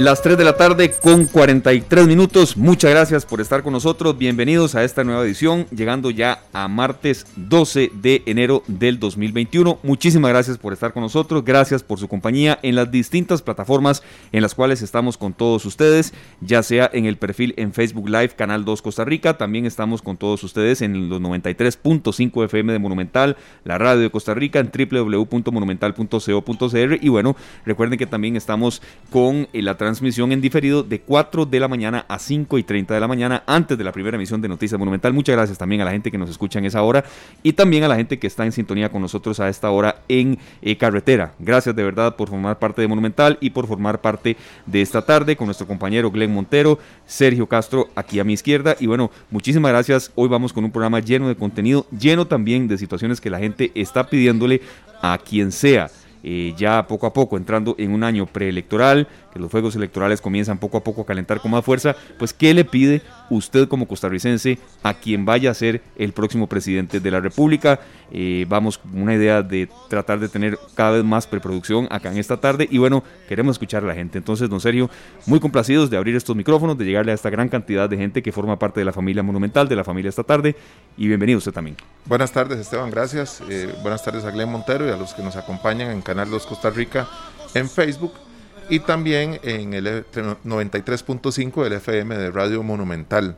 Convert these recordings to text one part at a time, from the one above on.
Las 3 de la tarde con 43 minutos. Muchas gracias por estar con nosotros. Bienvenidos a esta nueva edición, llegando ya a martes 12 de enero del 2021. Muchísimas gracias por estar con nosotros. Gracias por su compañía en las distintas plataformas en las cuales estamos con todos ustedes, ya sea en el perfil en Facebook Live Canal 2 Costa Rica. También estamos con todos ustedes en los 93.5 FM de Monumental, la radio de Costa Rica en www.monumental.co.cr. Y bueno, recuerden que también estamos con la transmisión en diferido de 4 de la mañana a 5 y 30 de la mañana antes de la primera emisión de Noticias Monumental. Muchas gracias también a la gente que nos escucha en esa hora y también a la gente que está en sintonía con nosotros a esta hora en eh, carretera. Gracias de verdad por formar parte de Monumental y por formar parte de esta tarde con nuestro compañero Glenn Montero, Sergio Castro aquí a mi izquierda y bueno, muchísimas gracias. Hoy vamos con un programa lleno de contenido, lleno también de situaciones que la gente está pidiéndole a quien sea. Eh, ya poco a poco entrando en un año preelectoral, que los fuegos electorales comienzan poco a poco a calentar con más fuerza, pues ¿qué le pide usted como costarricense a quien vaya a ser el próximo presidente de la República? Eh, vamos con una idea de tratar de tener cada vez más preproducción acá en esta tarde y bueno, queremos escuchar a la gente. Entonces, don Sergio, muy complacidos de abrir estos micrófonos, de llegarle a esta gran cantidad de gente que forma parte de la familia monumental, de la familia esta tarde y bienvenido usted también. Buenas tardes Esteban, gracias. Eh, buenas tardes a Glenn Montero y a los que nos acompañan en Canal 2 Costa Rica en Facebook y también en el 93.5 del FM de Radio Monumental.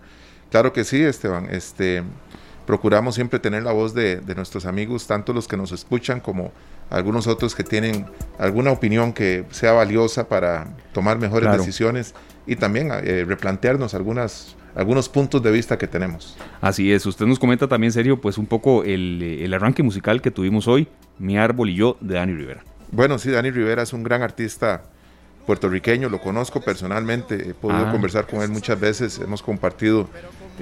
Claro que sí, Esteban. Este, procuramos siempre tener la voz de, nuestros amigos, tanto los que nos escuchan como algunos otros que tienen alguna opinión que sea valiosa para tomar mejores decisiones y también eh, replantearnos algunas algunos puntos de vista que tenemos. Así es, usted nos comenta también, Sergio, pues un poco el, el arranque musical que tuvimos hoy, Mi Árbol y yo, de Dani Rivera. Bueno, sí, Dani Rivera es un gran artista puertorriqueño, lo conozco personalmente, he podido ah. conversar con él muchas veces, hemos compartido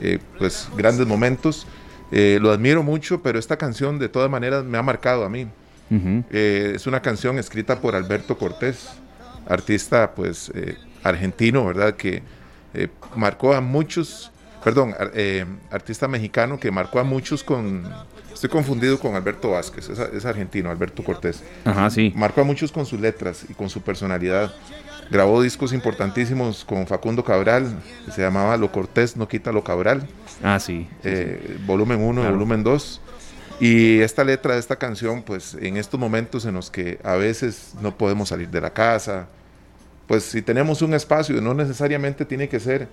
eh, pues grandes momentos, eh, lo admiro mucho, pero esta canción de todas maneras me ha marcado a mí. Eh, es una canción escrita por Alberto Cortés, artista pues argentino, ¿verdad? Que marcó a muchos, perdón, artista mexicano que marcó a muchos con Estoy confundido con Alberto Vázquez, es, argentino, Alberto Cortés. Ajá, sí. Marcó a muchos con sus letras y con su personalidad. Grabó discos importantísimos con Facundo Cabral, que se llamaba Lo Cortés no quita lo Cabral. Ah, sí. Eh, volumen 1 y volumen 2. Y esta letra de esta canción, pues en estos momentos en los que a veces no podemos salir de la casa, pues si tenemos un espacio, no necesariamente tiene que ser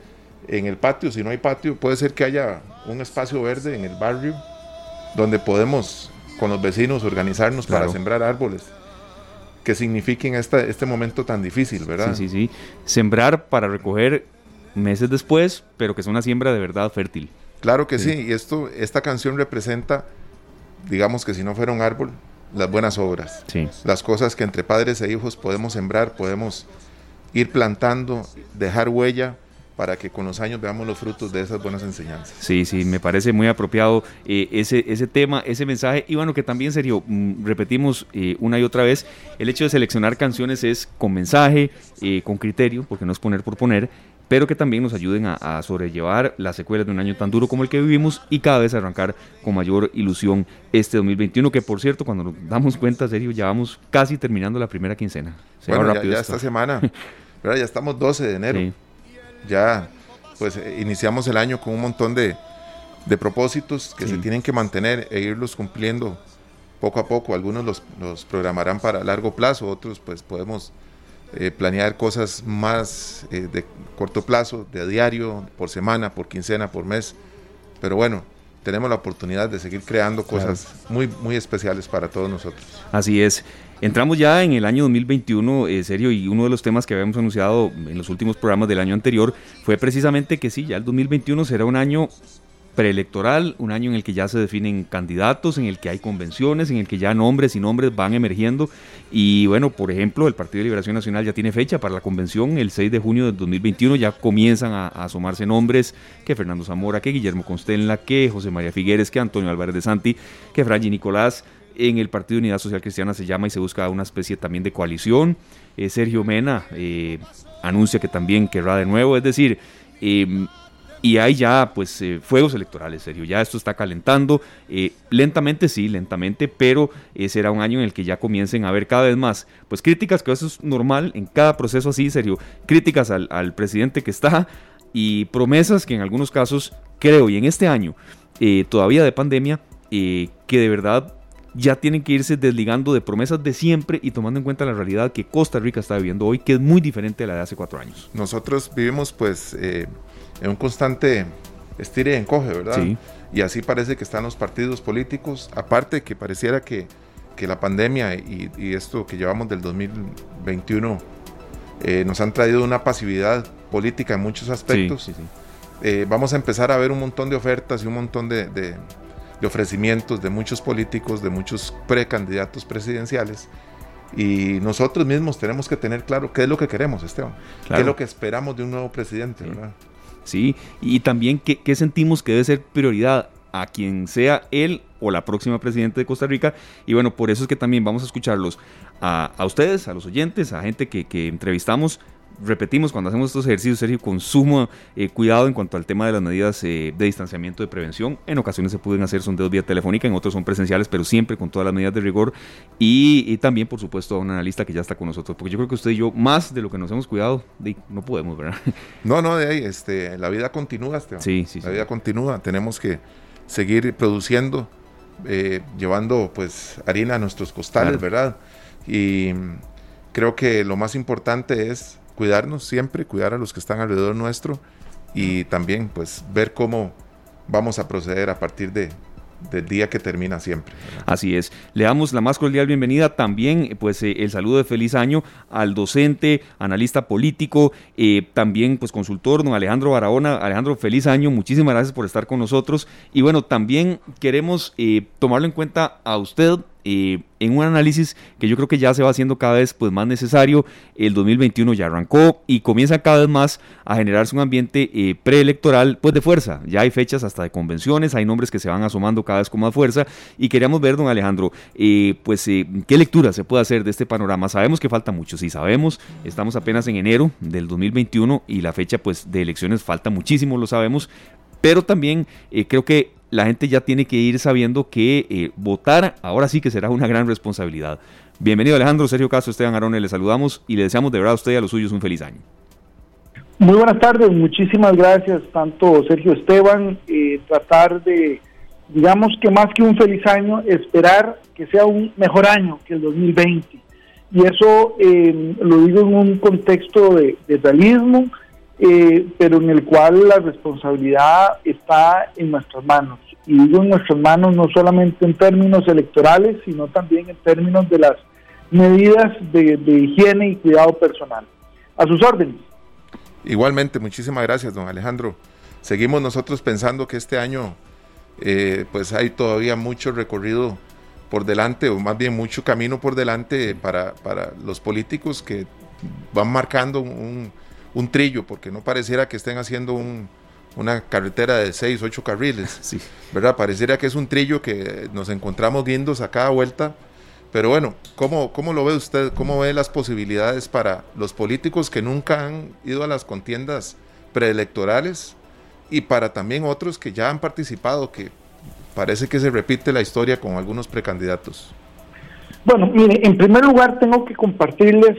en el patio, si no hay patio, puede ser que haya un espacio verde en el barrio donde podemos con los vecinos organizarnos para sembrar árboles que signifiquen este, este momento tan difícil, ¿verdad? Sí, sí, sí. Sembrar para recoger meses después, pero que es una siembra de verdad fértil. Claro que sí, y esto, esta canción representa, digamos que si no fuera un árbol, las buenas obras. Sí. Las cosas que entre padres e hijos podemos sembrar, podemos ir plantando, dejar huella para que con los años veamos los frutos de esas buenas enseñanzas. Sí, sí, me parece muy apropiado eh, ese, ese tema, ese mensaje. Y bueno, que también serio, mm, repetimos eh, una y otra vez, el hecho de seleccionar canciones es con mensaje, eh, con criterio, porque no es poner por poner, pero que también nos ayuden a, sobrellevar las secuelas de un año tan duro como el que vivimos y cada vez arrancar con mayor ilusión este 2021, que por cierto, cuando nos damos cuenta, serio, ya vamos casi terminando la primera quincena. bueno, ya, esta semana, ya estamos 12 de enero. Sí ya pues eh, iniciamos el año con un montón de, propósitos que se tienen que mantener e irlos cumpliendo poco a poco. Algunos los, programarán para largo plazo, otros pues podemos eh, planear cosas más eh, de corto plazo, de diario, por semana, por quincena, por mes. Pero bueno, tenemos la oportunidad de seguir creando cosas muy, muy especiales para todos nosotros. Así es. Entramos ya en el año 2021, eh, serio, y uno de los temas que habíamos anunciado en los últimos programas del año anterior fue precisamente que sí, ya el 2021 será un año preelectoral, un año en el que ya se definen candidatos, en el que hay convenciones, en el que ya nombres y nombres van emergiendo. Y bueno, por ejemplo, el Partido de Liberación Nacional ya tiene fecha para la convención, el 6 de junio del 2021 ya comienzan a, asomarse nombres que Fernando Zamora, que Guillermo Constenla, que José María Figueres, que Antonio Álvarez de Santi, que Franji Nicolás en el Partido Unidad Social Cristiana se llama y se busca una especie también de coalición. Eh, Sergio Mena eh, anuncia que también querrá de nuevo, es decir, em, y hay ya pues eh, fuegos electorales, serio, ya esto está calentando, lentamente sí, lentamente, pero será un año en el que ya comiencen a haber cada vez más pues críticas, que eso es normal en cada proceso así, serio, críticas al presidente que está y promesas que en algunos casos creo y en este año todavía de pandemia, que de verdad ya tienen que irse desligando de promesas de siempre y tomando en cuenta la realidad que Costa Rica está viviendo hoy, que es muy diferente a la de hace cuatro años. Nosotros vivimos pues eh, en un constante estire y encoge, ¿verdad? Sí. Y así parece que están los partidos políticos, aparte que pareciera que, que la pandemia y, esto que llevamos del 2021 eh, nos han traído una pasividad política en muchos aspectos. Sí, sí, eh, vamos a empezar a ver un montón de ofertas y un montón de de ofrecimientos de muchos políticos, de muchos precandidatos presidenciales. Y nosotros mismos tenemos que tener claro qué es lo que queremos, Esteban. Qué es lo que esperamos de un nuevo presidente, sí. ¿verdad? Sí, y también qué, qué sentimos que debe ser prioridad a quien sea él o la próxima presidenta de Costa Rica. Y bueno, por eso es que también vamos a escucharlos a, a ustedes, a los oyentes, a gente que, que entrevistamos repetimos, cuando hacemos estos ejercicios, Sergio, con sumo eh, cuidado en cuanto al tema de las medidas eh, de distanciamiento de prevención. En ocasiones se pueden hacer sondeos vía telefónica, en otros son presenciales, pero siempre con todas las medidas de rigor. Y, también, por supuesto, a un analista que ya está con nosotros, porque yo creo que usted y yo, más de lo que nos hemos cuidado, no podemos, ¿verdad? No, no, de ahí, este, la vida continúa, Esteban. Sí, sí. La vida continúa, tenemos que seguir produciendo, eh, llevando pues harina a nuestros costales, ¿verdad? Y creo que lo más importante es cuidarnos siempre, cuidar a los que están alrededor nuestro y también pues ver cómo vamos a proceder a partir de, del día que termina siempre. Así es. Le damos la más cordial bienvenida también, pues eh, el saludo de feliz año al docente, analista político, eh, también pues consultor, don Alejandro Barahona. Alejandro, feliz año, muchísimas gracias por estar con nosotros. Y bueno, también queremos eh, tomarlo en cuenta a usted en un análisis que yo creo que ya se va haciendo cada vez pues, más necesario. El 2021 ya arrancó y comienza cada vez más a generarse un ambiente eh, preelectoral pues, de fuerza. Ya hay fechas hasta de convenciones, hay nombres que se van asomando cada vez con más fuerza y queríamos ver, don Alejandro, eh, pues eh, qué lectura se puede hacer de este panorama. Sabemos que falta mucho, sí sabemos, estamos apenas en enero del 2021 y la fecha pues, de elecciones falta muchísimo, lo sabemos, pero también creo que la gente ya tiene que ir sabiendo que eh, votar ahora sí que será una gran responsabilidad. Bienvenido Alejandro, Sergio Caso, Esteban Arone, le saludamos y le deseamos de verdad a usted y a los suyos un feliz año. Muy buenas tardes, muchísimas gracias, tanto Sergio Esteban, eh, tratar de, digamos que más que un feliz año, esperar que sea un mejor año que el 2020. Y eso eh, lo digo en un contexto de, de realismo, eh, pero en el cual la responsabilidad está en nuestras manos. Y digo en nuestras manos no solamente en términos electorales, sino también en términos de las medidas de, higiene y cuidado personal. A sus órdenes. Igualmente, muchísimas gracias, don Alejandro. Seguimos nosotros pensando que este año eh, pues hay todavía mucho recorrido por delante, o más bien mucho camino por delante para, para los políticos que van marcando un, un trillo, porque no pareciera que estén haciendo una carretera de 6, 8 carriles, sí. ¿verdad? Pareciera que es un trillo que nos encontramos guindos a cada vuelta. Pero bueno, ¿cómo, ¿cómo lo ve usted? ¿Cómo ve las posibilidades para los políticos que nunca han ido a las contiendas preelectorales y para también otros que ya han participado, que parece que se repite la historia con algunos precandidatos? Bueno, mire, en primer lugar tengo que compartirles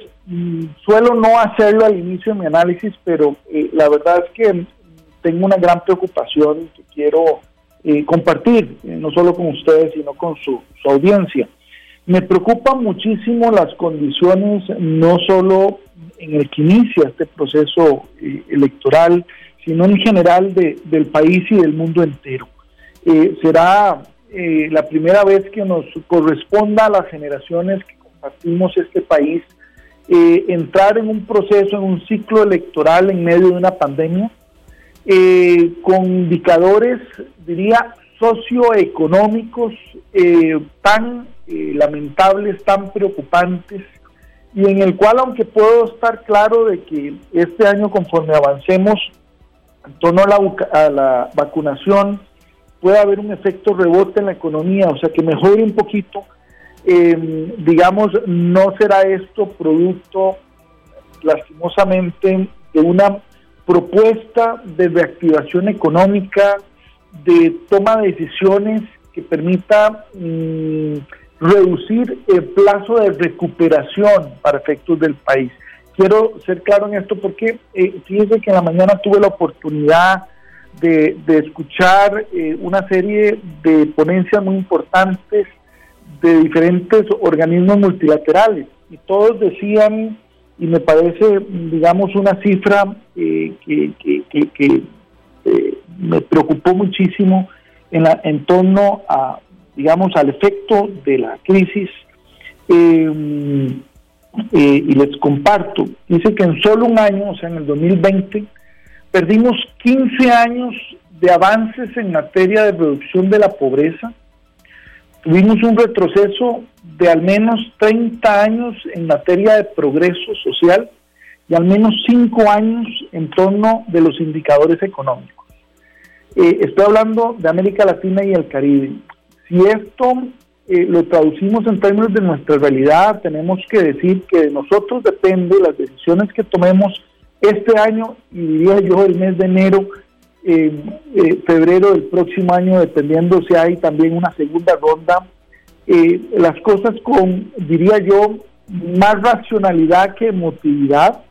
suelo no hacerlo al inicio de mi análisis, pero eh, la verdad es que tengo una gran preocupación que quiero eh, compartir, eh, no solo con ustedes, sino con su, audiencia. Me preocupan muchísimo las condiciones, no solo en el que inicia este proceso electoral, sino en general del país y del mundo entero. será la primera vez que nos corresponda a las generaciones que compartimos este país eh, entrar en un proceso, en un ciclo electoral en medio de una pandemia, eh, con indicadores, diría, socioeconómicos eh, tan lamentables, tan preocupantes, y en el cual, aunque puedo estar claro de que este año, conforme avancemos en torno a la, a la vacunación, puede haber un efecto rebote en la economía, o sea, que mejore un poquito, eh, digamos, no será esto producto, lastimosamente, de una propuesta de reactivación económica, de toma de decisiones que permita mm, reducir el plazo de recuperación para efectos del país. Quiero ser claro en esto porque eh, fíjense que en la mañana tuve la oportunidad de, escuchar eh, una serie de ponencias muy importantes de diferentes organismos multilaterales y todos decían, y me parece, digamos, una cifra eh, que, que, eh, me preocupó muchísimo en, la, en torno a, digamos, al efecto de la crisis. Eh, y les comparto, dice que en solo un año, o sea, en el 2020, perdimos 15 años de avances en materia de reducción de la pobreza, tuvimos un retroceso de al menos 30 años en materia de progreso social y al menos 5 años en torno de los indicadores económicos. Eh, estoy hablando de América Latina y el Caribe. Si esto eh, lo traducimos en términos de nuestra realidad, tenemos que decir que de nosotros depende las decisiones que tomemos este año y diría yo el mes de enero, eh, febrero del próximo año, dependiendo si hay también una segunda ronda, las cosas con, diría yo, más racionalidad que emotividad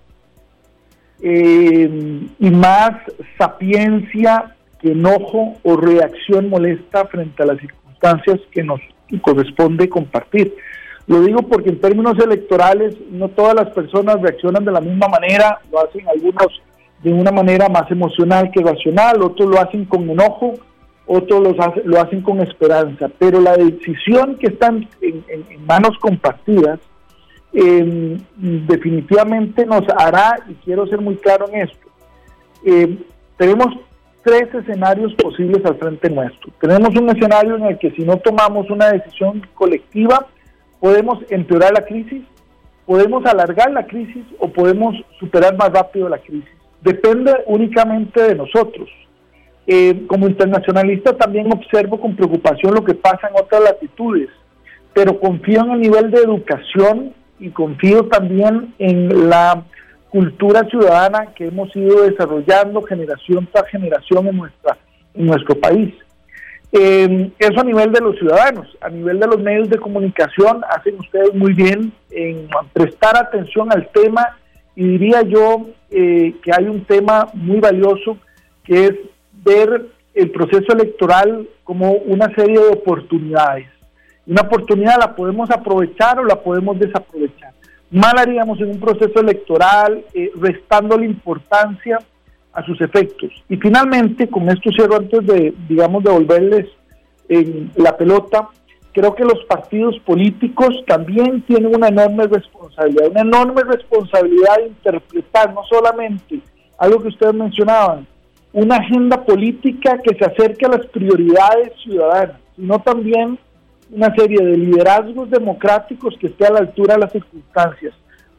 y más sapiencia que enojo o reacción molesta frente a las circunstancias que nos corresponde compartir. Lo digo porque en términos electorales no todas las personas reaccionan de la misma manera, lo hacen algunos de una manera más emocional que racional, otros lo hacen con enojo, otros lo hacen con esperanza, pero la decisión que está en, manos compartidas em, definitivamente nos hará, y quiero ser muy claro en esto, eh, tenemos tres escenarios posibles al frente nuestro. Tenemos un escenario en el que si no tomamos una decisión colectiva, podemos empeorar la crisis, podemos alargar la crisis o podemos superar más rápido la crisis. Depende únicamente de nosotros. Eh, como internacionalista también observo con preocupación lo que pasa en otras latitudes, pero confío en el nivel de educación y confío también en la cultura ciudadana que hemos ido desarrollando generación tras generación en, nuestro país. Eh, eso a nivel de los ciudadanos, a nivel de los medios de comunicación, hacen ustedes muy bien en prestar atención al tema y diría yo eh, que hay un tema muy valioso que es ver el proceso electoral como una serie de oportunidades. Una oportunidad la podemos aprovechar o la podemos desaprovechar mal haríamos en un proceso electoral, eh, restando la importancia a sus efectos. Y finalmente, con esto cierro antes de, digamos, devolverles en la pelota, creo que los partidos políticos también tienen una enorme responsabilidad, una enorme responsabilidad de interpretar no solamente algo que ustedes mencionaban, una agenda política que se acerque a las prioridades ciudadanas, sino también una serie de liderazgos democráticos que esté a la altura de las circunstancias,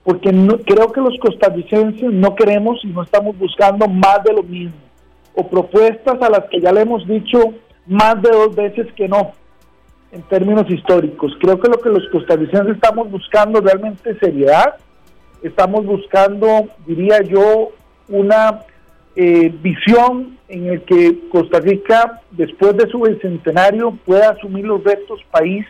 porque creo que los costarricenses no queremos y no estamos buscando más de lo mismo, o propuestas a las que ya le hemos dicho más de dos veces que no, en términos históricos. Creo que lo que los costarricenses estamos buscando realmente es seriedad, estamos buscando, diría yo, una eh, visión en el que Costa Rica, después de su bicentenario, pueda asumir los retos país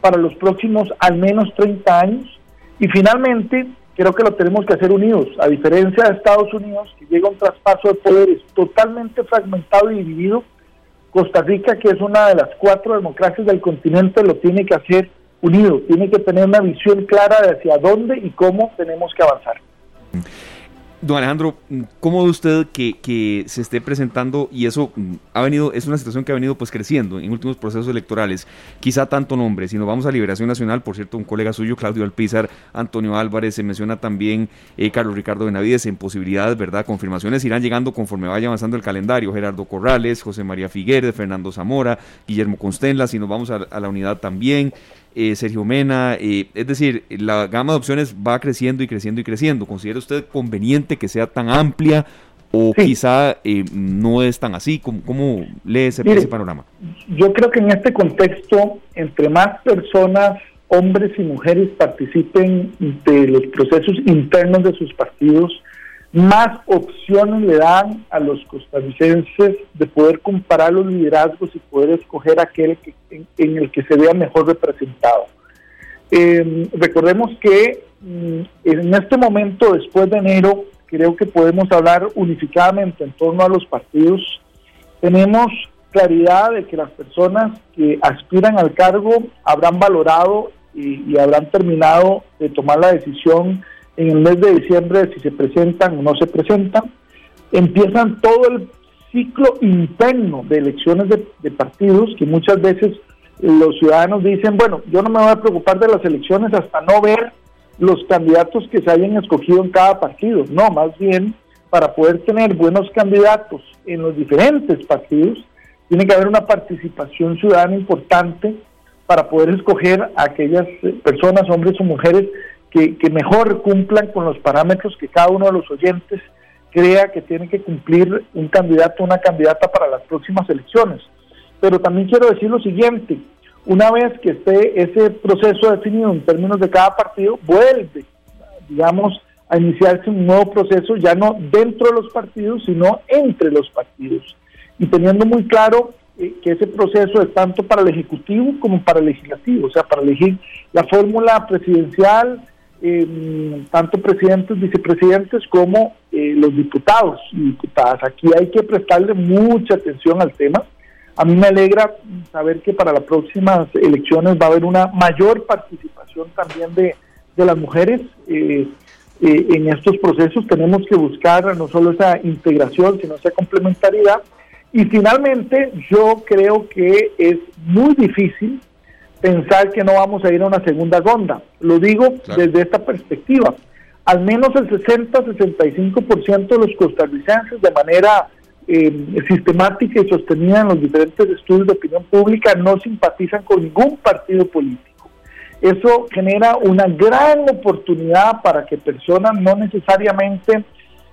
para los próximos al menos 30 años. Y finalmente, creo que lo tenemos que hacer unidos, a diferencia de Estados Unidos, que llega un traspaso de poderes totalmente fragmentado y dividido. Costa Rica, que es una de las cuatro democracias del continente, lo tiene que hacer unido, tiene que tener una visión clara de hacia dónde y cómo tenemos que avanzar. Don Alejandro, ¿cómo ve usted que, se esté presentando y eso mm, ha venido, es una situación que ha venido pues creciendo en últimos procesos electorales? Quizá tanto nombre, si nos vamos a Liberación Nacional, por cierto, un colega suyo, Claudio Alpizar, Antonio Álvarez, se menciona también eh, Carlos Ricardo Benavides en posibilidades, ¿verdad? Confirmaciones irán llegando conforme vaya avanzando el calendario. Gerardo Corrales, José María Figueres, Fernando Zamora, Guillermo Constenla, si nos vamos a, a la unidad también. Eh, Sergio Mena, eh, es decir, la gama de opciones va creciendo y creciendo y creciendo. ¿Considera usted conveniente que sea tan amplia o quizá eh, no es tan así? ¿Cómo, cómo lee ese, panorama? Yo creo que en este contexto, entre más personas, hombres y mujeres participen de los procesos internos de sus partidos, más opciones le dan a los costarricenses de poder comparar los liderazgos y poder escoger aquel que, en, el que se vea mejor representado. Eh, recordemos que mm, en este momento, después de enero, creo que podemos hablar unificadamente en torno a los partidos. Tenemos claridad de que las personas que aspiran al cargo habrán valorado y, habrán terminado de tomar la decisión en el mes de diciembre si se presentan o no se presentan. Empiezan todo el ciclo interno de elecciones de, partidos que muchas veces los ciudadanos dicen, bueno, yo no me voy a preocupar de las elecciones hasta no ver los candidatos que se hayan escogido en cada partido. No, más bien, para poder tener buenos candidatos en los diferentes partidos, tiene que haber una participación ciudadana importante para poder escoger a aquellas personas, hombres o mujeres, que, mejor cumplan con los parámetros que cada uno de los oyentes crea que tiene que cumplir un candidato o una candidata para las próximas elecciones. Pero también quiero decir lo siguiente, una vez que esté ese proceso definido en términos de cada partido, vuelve, digamos, a iniciarse un nuevo proceso, ya no dentro de los partidos, sino entre los partidos. Y teniendo muy claro eh, que ese proceso es tanto para el Ejecutivo como para el Legislativo, o sea, para elegir la fórmula presidencial, em, tanto presidentes, vicepresidentes como eh, los diputados y diputadas. Aquí hay que prestarle mucha atención al tema a mí me alegra saber que para las próximas elecciones va a haber una mayor participación también de, las mujeres eh, eh, en estos procesos. Tenemos que buscar no solo esa integración, sino esa complementariedad. Y finalmente, yo creo que es muy difícil pensar que no vamos a ir a una segunda ronda. Lo digo desde esta perspectiva. Al menos el 60-65% de los costarricenses de manera eh, sistemática y sostenida en los diferentes estudios de opinión pública no simpatizan con ningún partido político. Eso genera una gran oportunidad para que personas no necesariamente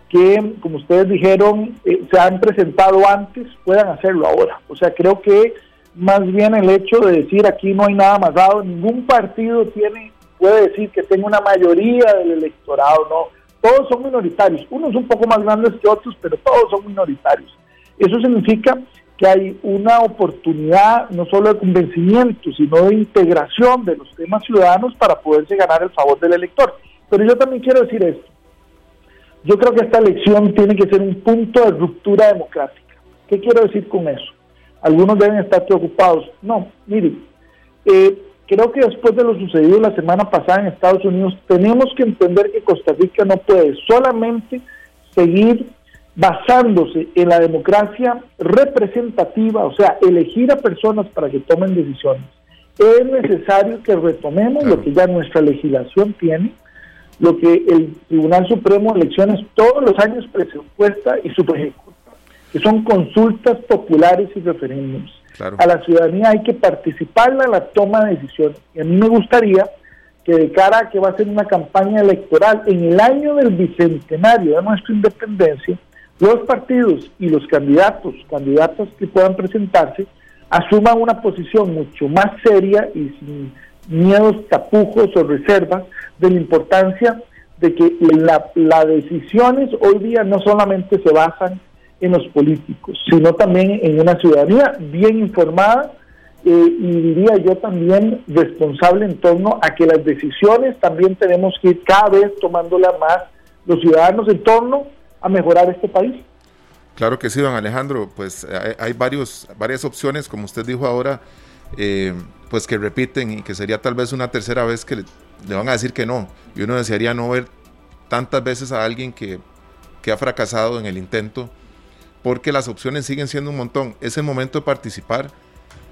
que, como ustedes dijeron, eh, se han presentado antes, puedan hacerlo ahora. O sea, creo que más bien el hecho de decir aquí no hay nada más dado, ningún partido tiene puede decir que tenga una mayoría del electorado, no todos son minoritarios, unos un poco más grandes que otros, pero todos son minoritarios. Eso significa que hay una oportunidad no solo de convencimiento, sino de integración de los temas ciudadanos para poderse ganar el favor del elector. Pero yo también quiero decir esto. Yo creo que esta elección tiene que ser un punto de ruptura democrática. ¿Qué quiero decir con eso? Algunos deben estar preocupados. No, miren, eh, creo que después de lo sucedido la semana pasada en Estados Unidos, tenemos que entender que Costa Rica no puede solamente seguir basándose en la democracia representativa, o sea, elegir a personas para que tomen decisiones. Es necesario que retomemos lo que ya nuestra legislación tiene, lo que el Tribunal Supremo de Elecciones todos los años presupuesta y subejecuta, que son consultas populares y referéndums a la ciudadanía hay que participarla en la toma de decisiones. Y a mí me gustaría que de cara a que va a ser una campaña electoral en el año del bicentenario de nuestra independencia, los partidos y los candidatos, candidatas que puedan presentarse, asuman una posición mucho más seria y sin miedos, tapujos o reservas de la importancia de que las decisiones hoy día no solamente se basan en los políticos, sino también en una ciudadanía bien informada eh, y diría yo también responsable en torno a que las decisiones también tenemos que ir cada vez tomándolas más los ciudadanos en torno a mejorar este país. Claro que sí, don Alejandro, pues hay, varios, varias opciones, como usted dijo ahora, eh, pues que repiten y que sería tal vez una tercera vez que le, van a decir que no. Y uno desearía no ver tantas veces a alguien que, que ha fracasado en el intento porque las opciones siguen siendo un montón. Es el momento de participar.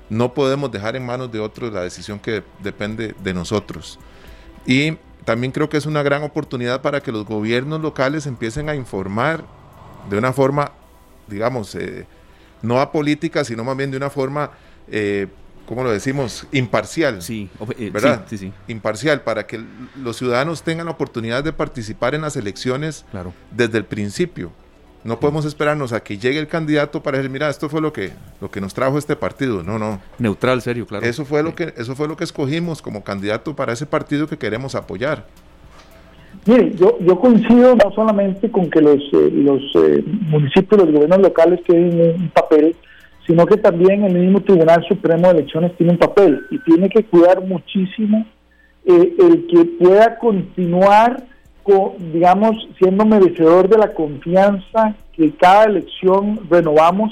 No podemos dejar en manos de otros la decisión que depende de nosotros. Y también creo que es una gran oportunidad para que los gobiernos locales empiecen a informar de una forma, digamos, eh, no apolítica, sino más bien de una forma, eh, ¿cómo lo decimos? Imparcial. Sí, eh, ¿verdad? Sí, sí, Imparcial, para que los ciudadanos tengan la oportunidad de participar en las elecciones claro. desde el principio. No podemos esperarnos a que llegue el candidato para decir, mira, esto fue lo que, lo que nos trajo este partido. No, no. Neutral, serio, claro. Eso fue, lo que, eso fue lo que escogimos como candidato para ese partido que queremos apoyar. Mire, yo, yo coincido no solamente con que los, eh, los eh, municipios, los gobiernos locales tienen un papel, sino que también el mismo Tribunal Supremo de Elecciones tiene un papel y tiene que cuidar muchísimo eh, el que pueda continuar, digamos, siendo merecedor de la confianza que cada elección renovamos,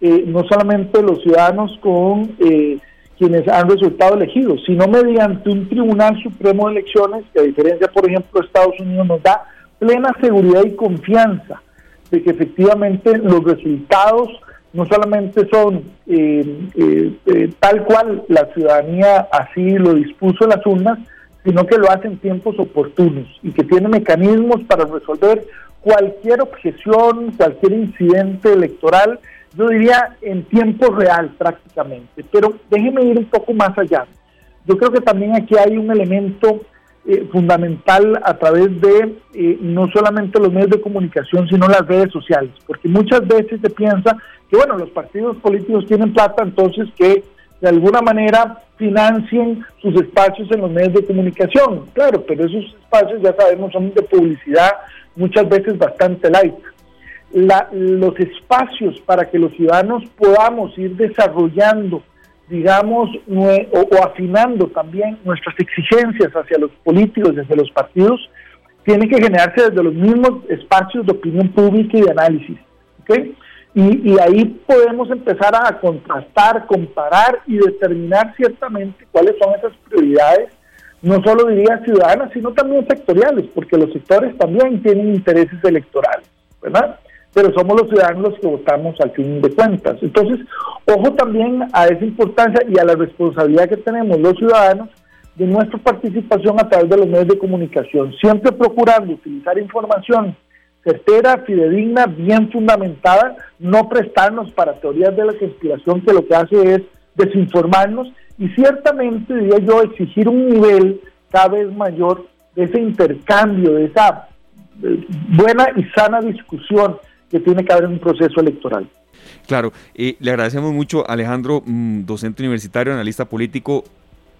no solamente los ciudadanos con quienes han resultado elegidos, sino mediante un Tribunal Supremo de Elecciones, que a diferencia, por ejemplo, de Estados Unidos, nos da plena seguridad y confianza de que efectivamente los resultados no solamente son eh, eh, eh, tal cual la ciudadanía así lo dispuso en las urnas, sino que lo hace en tiempos oportunos y que tiene mecanismos para resolver cualquier objeción, cualquier incidente electoral yo diría en tiempo real prácticamente, pero déjeme ir un poco más allá. Yo creo que también aquí hay un elemento eh, fundamental a través de eh, no solamente los medios de comunicación, sino las redes sociales, porque muchas veces se piensa que, bueno, los partidos políticos tienen plata, entonces que de alguna manera financien sus espacios en los medios de comunicación. Claro, pero esos espacios ya sabemos son de publicidad muchas veces bastante light los espacios para que los ciudadanos podamos ir desarrollando, digamos, o, afinando también nuestras exigencias hacia los políticos, desde los partidos, tiene que generarse desde los mismos espacios de opinión pública y de análisis. Y, y, ahí podemos empezar a contrastar, comparar y determinar ciertamente cuáles son esas prioridades, no solo diría ciudadanas, sino también sectoriales, porque los sectores también tienen intereses electorales, ¿verdad? pero somos los ciudadanos los que votamos al fin de cuentas. Entonces, ojo también a esa importancia y a la responsabilidad que tenemos los ciudadanos de nuestra participación a través de los medios de comunicación, siempre procurando utilizar información certera, fidedigna, bien fundamentada, no prestarnos para teorías de la conspiración que lo que hace es desinformarnos y ciertamente, diría yo, exigir un nivel cada vez mayor de ese intercambio, de esa eh, buena y sana discusión que tiene que haber un proceso electoral. Claro, eh, le agradecemos mucho Alejandro, mm, docente universitario, analista político,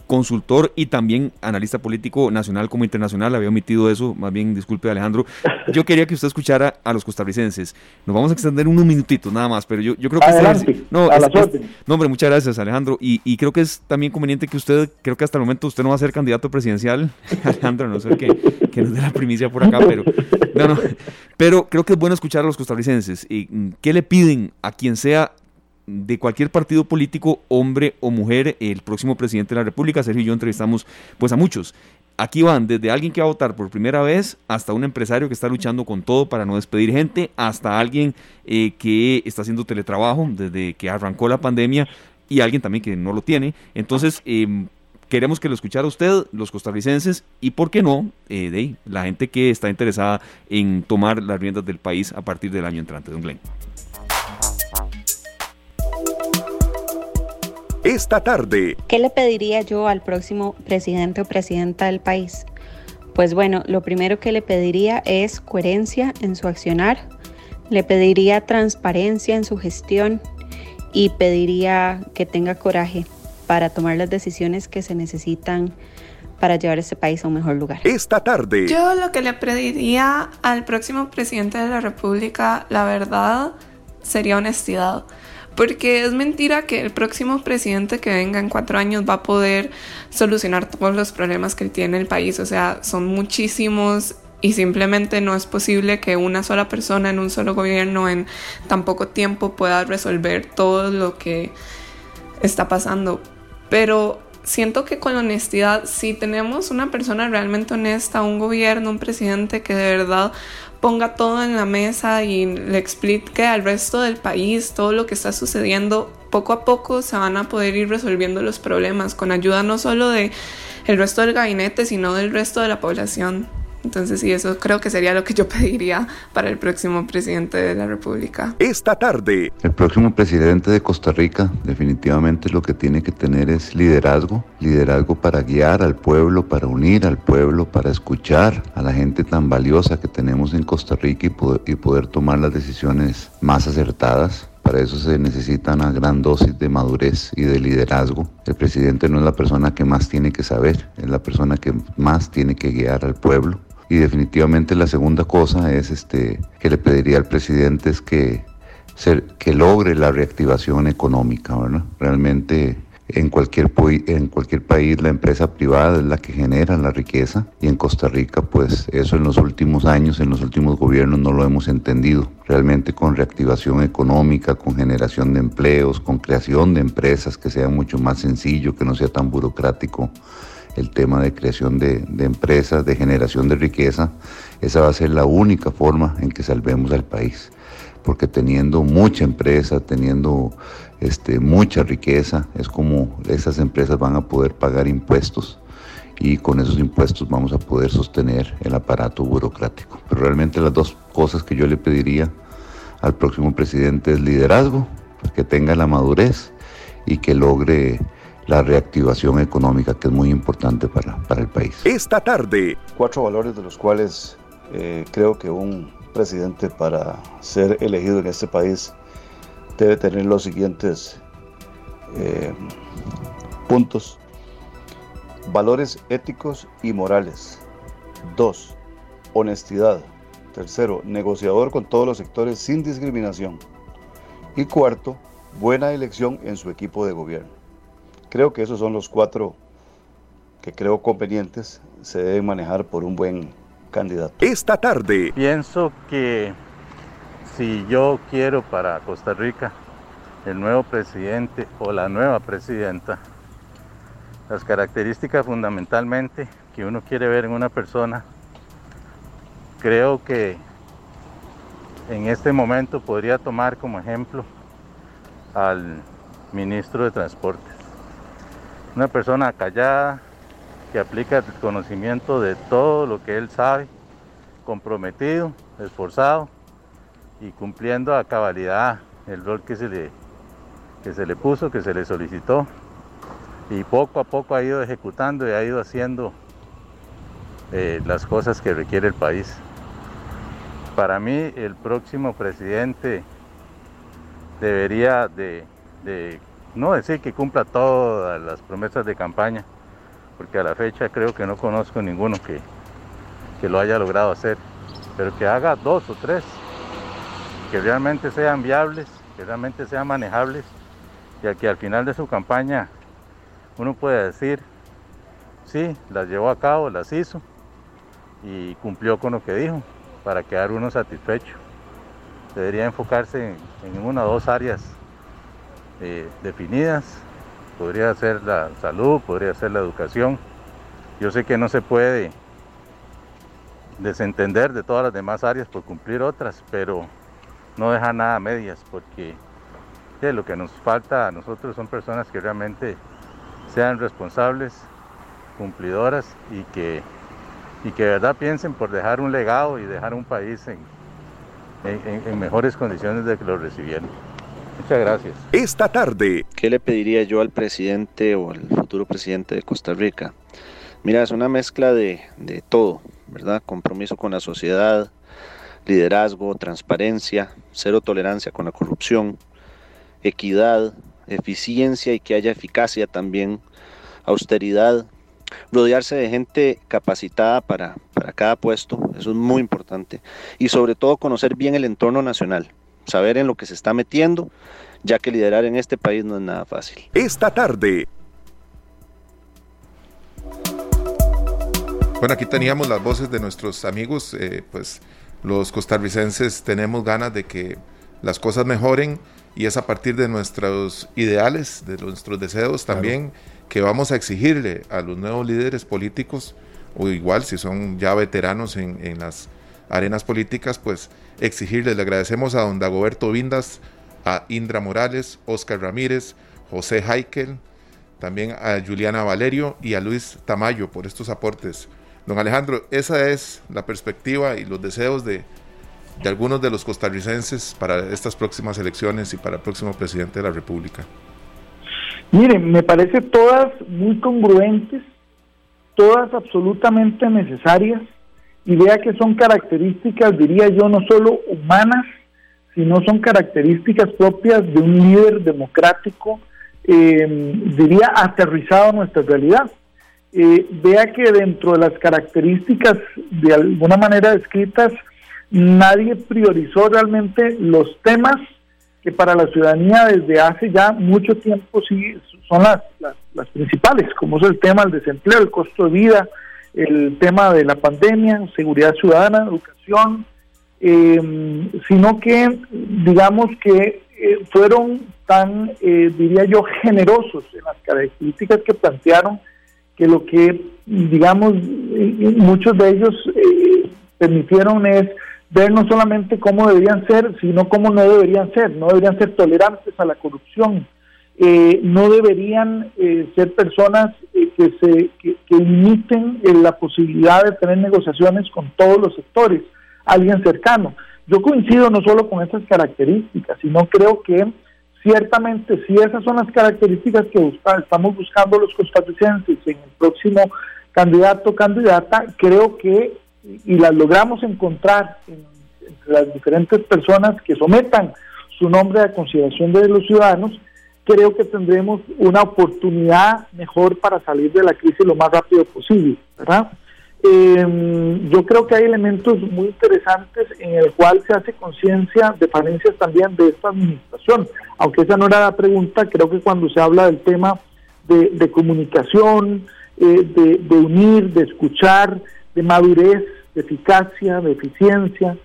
consultor y también analista político nacional como internacional. Había omitido eso, más bien disculpe Alejandro. Yo quería que usted escuchara a los costarricenses. Nos vamos a extender unos minutitos nada más, pero yo, yo creo que... Adelante, no, no, hombre, muchas gracias Alejandro. Y, y, creo que es también conveniente que usted, creo que hasta el momento usted no va a ser candidato presidencial, Alejandro, no sé que, que nos dé la primicia por acá, pero... No, no, pero creo que es bueno escuchar a los costarricenses. y mm, ¿Qué le piden a quien sea de cualquier partido político, hombre o mujer, el próximo presidente de la República. Sergio y yo entrevistamos pues a muchos. Aquí van desde alguien que va a votar por primera vez hasta un empresario que está luchando con todo para no despedir gente, hasta alguien eh, que está haciendo teletrabajo desde que arrancó la pandemia y alguien también que no lo tiene. Entonces, em, queremos que lo escuchara usted, los costarricenses, y por qué no, eh, de la gente que está interesada en tomar las riendas del país a partir del año entrante. Don Glenn. Esta tarde. ¿Qué le pediría yo al próximo presidente o presidenta del país? Pues bueno, lo primero que le pediría es coherencia en su accionar, le pediría transparencia en su gestión y pediría que tenga coraje para tomar las decisiones que se necesitan para llevar este país a un mejor lugar. Esta tarde. Yo lo que le pediría al próximo presidente de la República, la verdad, sería honestidad. Porque es mentira que el próximo presidente que venga en cuatro años va a poder solucionar todos los problemas que tiene el país. O sea, son muchísimos y simplemente no es posible que una sola persona en un solo gobierno en tan poco tiempo pueda resolver todo lo que está pasando. Pero siento que con honestidad, si tenemos una persona realmente honesta, un gobierno, un presidente que de verdad ponga todo en la mesa y le explique al resto del país todo lo que está sucediendo, poco a poco se van a poder ir resolviendo los problemas con ayuda no solo de el resto del gabinete, sino del resto de la población. Entonces, sí, eso creo que sería lo que yo pediría para el próximo presidente de la República. Esta tarde. El próximo presidente de Costa Rica definitivamente lo que tiene que tener es liderazgo, liderazgo para guiar al pueblo, para unir al pueblo, para escuchar a la gente tan valiosa que tenemos en Costa Rica y poder, y poder tomar las decisiones más acertadas. Para eso se necesita una gran dosis de madurez y de liderazgo. El presidente no es la persona que más tiene que saber, es la persona que más tiene que guiar al pueblo Y definitivamente la segunda cosa es este, que le pediría al presidente es que, que logre la reactivación económica. Realmente en cualquier, en cualquier país la empresa privada es la que genera la riqueza y en Costa Rica pues eso en los últimos años, en los últimos gobiernos no lo hemos entendido. Realmente con reactivación económica, con generación de empleos, con creación de empresas que sea mucho más sencillo, que no sea tan burocrático el tema de creación de, empresas, de generación de riqueza, esa va a ser la única forma en que salvemos al país porque teniendo mucha empresa, teniendo este, mucha riqueza, es como esas empresas van a poder pagar impuestos y con esos impuestos vamos a poder sostener el aparato burocrático. Pero realmente las dos cosas que yo le pediría al próximo presidente es liderazgo, que tenga la madurez y que logre la reactivación económica que es muy importante para, para el país. Esta tarde. Cuatro valores de los cuales eh, creo que un presidente para ser elegido en este país debe tener los siguientes eh, puntos. Valores éticos y morales. Dos, honestidad. Tercero, negociador con todos los sectores sin discriminación. Y cuarto, buena elección en su equipo de gobierno. Creo que esos son los cuatro que creo convenientes se deben manejar por un buen candidato. Esta tarde. Pienso que si yo quiero para Costa Rica el nuevo presidente o la nueva presidenta, las características fundamentalmente que uno quiere ver en una persona, creo que en este momento podría tomar como ejemplo al ministro de Transportes. Una persona callada, que aplica el conocimiento de todo lo que él sabe, comprometido, esforzado y cumpliendo a cabalidad el rol que se le, que se le puso, que se le solicitó. Y poco a poco ha ido ejecutando y ha ido haciendo eh, las cosas que requiere el país. Para mí el próximo presidente debería de no decir que cumpla todas las promesas de campaña, porque a la fecha creo que no conozco ninguno que, lo haya logrado hacer, pero que haga dos o tres, que realmente sean viables, que realmente sean manejables, y que al final de su campaña uno pueda decir, sí, las llevó a cabo, las hizo y cumplió con lo que dijo, para quedar uno satisfecho. Debería enfocarse en, una o dos áreas eh, definidas podría ser la salud, podría ser la educación. Yo sé que no se puede desentender de todas las demás áreas por cumplir otras, pero no deja nada a medias, porque lo que nos falta a nosotros son personas que realmente sean responsables, cumplidoras y que, y que de verdad piensen por dejar un legado y dejar un país en, en mejores condiciones de que lo recibieron. Muchas gracias. Esta tarde. ¿Qué le pediría yo al presidente o al futuro presidente de Costa Rica? Mira, es una mezcla de, de todo, ¿verdad? Compromiso con la sociedad, liderazgo, transparencia, cero tolerancia con la corrupción, equidad, eficiencia y que haya eficacia también, austeridad, rodearse de gente capacitada para, para cada puesto, eso es muy importante, y sobre todo conocer bien el entorno nacional, saber en lo que se está metiendo, ya que liderar en este país no es nada fácil. Esta tarde. Bueno, aquí teníamos las voces de nuestros amigos, eh, pues los costarricenses tenemos ganas de que las cosas mejoren y es a partir de nuestros ideales, de nuestros deseos también, que vamos a exigirle a los nuevos líderes políticos, o igual si son ya veteranos en, en las arenas políticas, pues exigirles, le agradecemos a don Dagoberto Vindas, a Indra Morales, Oscar Ramírez, José Heikel, también a Juliana Valerio y a Luis Tamayo por estos aportes. Don Alejandro, esa es la perspectiva y los deseos de, de algunos de los costarricenses para estas próximas elecciones y para el próximo presidente de la República. Miren, me parece todas muy congruentes, todas absolutamente necesarias y vea que son características, diría yo, no solo humanas, sino son características propias de un líder democrático, eh, diría, aterrizado a nuestra realidad. eh, vea que dentro de las características de alguna manera descritas, nadie priorizó realmente los temas que para la ciudadanía desde hace ya mucho tiempo sí son las, las, principales, como es el tema del desempleo, el costo de vida, el tema de la pandemia, seguridad ciudadana, educación, eh, sino que digamos que eh, fueron tan, eh, diría yo, generosos en las características que plantearon, que lo que, digamos, muchos de ellos permitieron es ver no solamente cómo deberían ser, sino cómo no deberían ser. No deberían ser tolerantes a la corrupción, no deberían ser personas que, se, que, que limiten la posibilidad de tener negociaciones con todos los sectores, alguien cercano. Yo coincido no solo con esas características, sino creo que ciertamente si esas son las características que estamos buscando los costarricenses en el próximo candidato o candidata, creo que, y las logramos encontrar entre las diferentes personas que sometan su nombre a consideración de los ciudadanos, creo que tendremos una oportunidad mejor para salir de la crisis lo más rápido posible, ¿verdad? Eh, yo creo que hay elementos muy interesantes en el cual se hace conciencia de falencias también de esta administración. Aunque esa no era la pregunta, creo que cuando se habla del tema de, comunicación, eh, de, unir, de escuchar, de madurez, de eficacia, de eficiencia,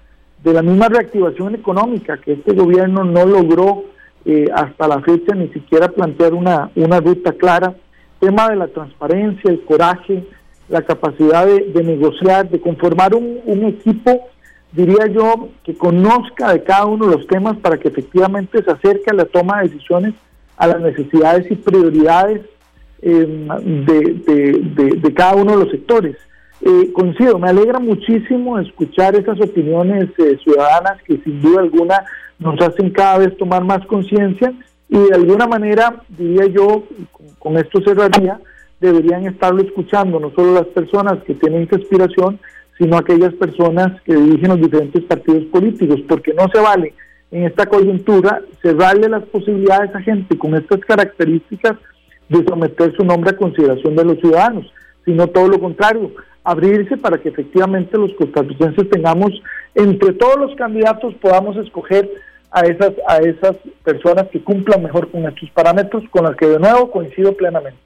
de la misma reactivación económica que este gobierno no logró eh, hasta la fecha ni siquiera plantear una, una ruta clara, tema de la transparencia, el coraje, la capacidad de, negociar, de conformar un, equipo, diría yo, que conozca de cada uno de los temas para que efectivamente se acerque a la toma de decisiones a las necesidades y prioridades em, de, cada uno de los sectores. Eh, coincido, me alegra muchísimo escuchar esas opiniones eh, ciudadanas que sin duda alguna nos hacen cada vez tomar más conciencia y de alguna manera, diría yo, con, con esto cerraría, deberían estarlo escuchando, no solo las personas que tienen esa aspiración, sino aquellas personas que dirigen los diferentes partidos políticos, porque no se vale en esta coyuntura cerrarle las posibilidades a gente con estas características de someter su nombre a consideración de los ciudadanos, sino todo lo contrario, abrirse para que efectivamente los costarricenses tengamos, entre todos los candidatos, podamos escoger a esas, a esas personas que cumplan mejor con estos parámetros, con las que de nuevo coincido plenamente.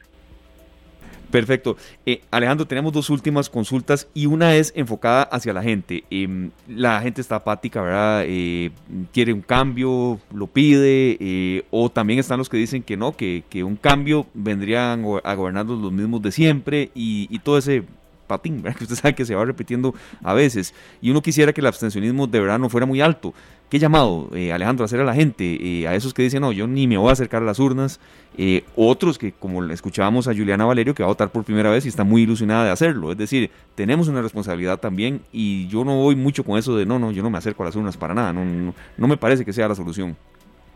Perfecto. Eh, Alejandro, tenemos dos últimas consultas y una es enfocada hacia la gente. Em, la gente está apática, ¿verdad? Eh, quiere un cambio, lo pide, eh, o también están los que dicen que no, que, un cambio vendrían a gobernarnos los mismos de siempre y todo ese patín, que usted sabe que se va repitiendo a veces. Y uno quisiera que el abstencionismo de verdad no fuera muy alto. ¿Qué llamado, eh, Alejandro, hacer a la gente? Eh, a esos que dicen, no, yo ni me voy a acercar a las urnas. Eh, otros que, como escuchábamos a Juliana Valerio, que va a votar por primera vez y está muy ilusionada de hacerlo. Es decir, tenemos una responsabilidad también y yo no voy mucho con eso de, no, no, yo no me acerco a las urnas para nada. No, no me parece que sea la solución.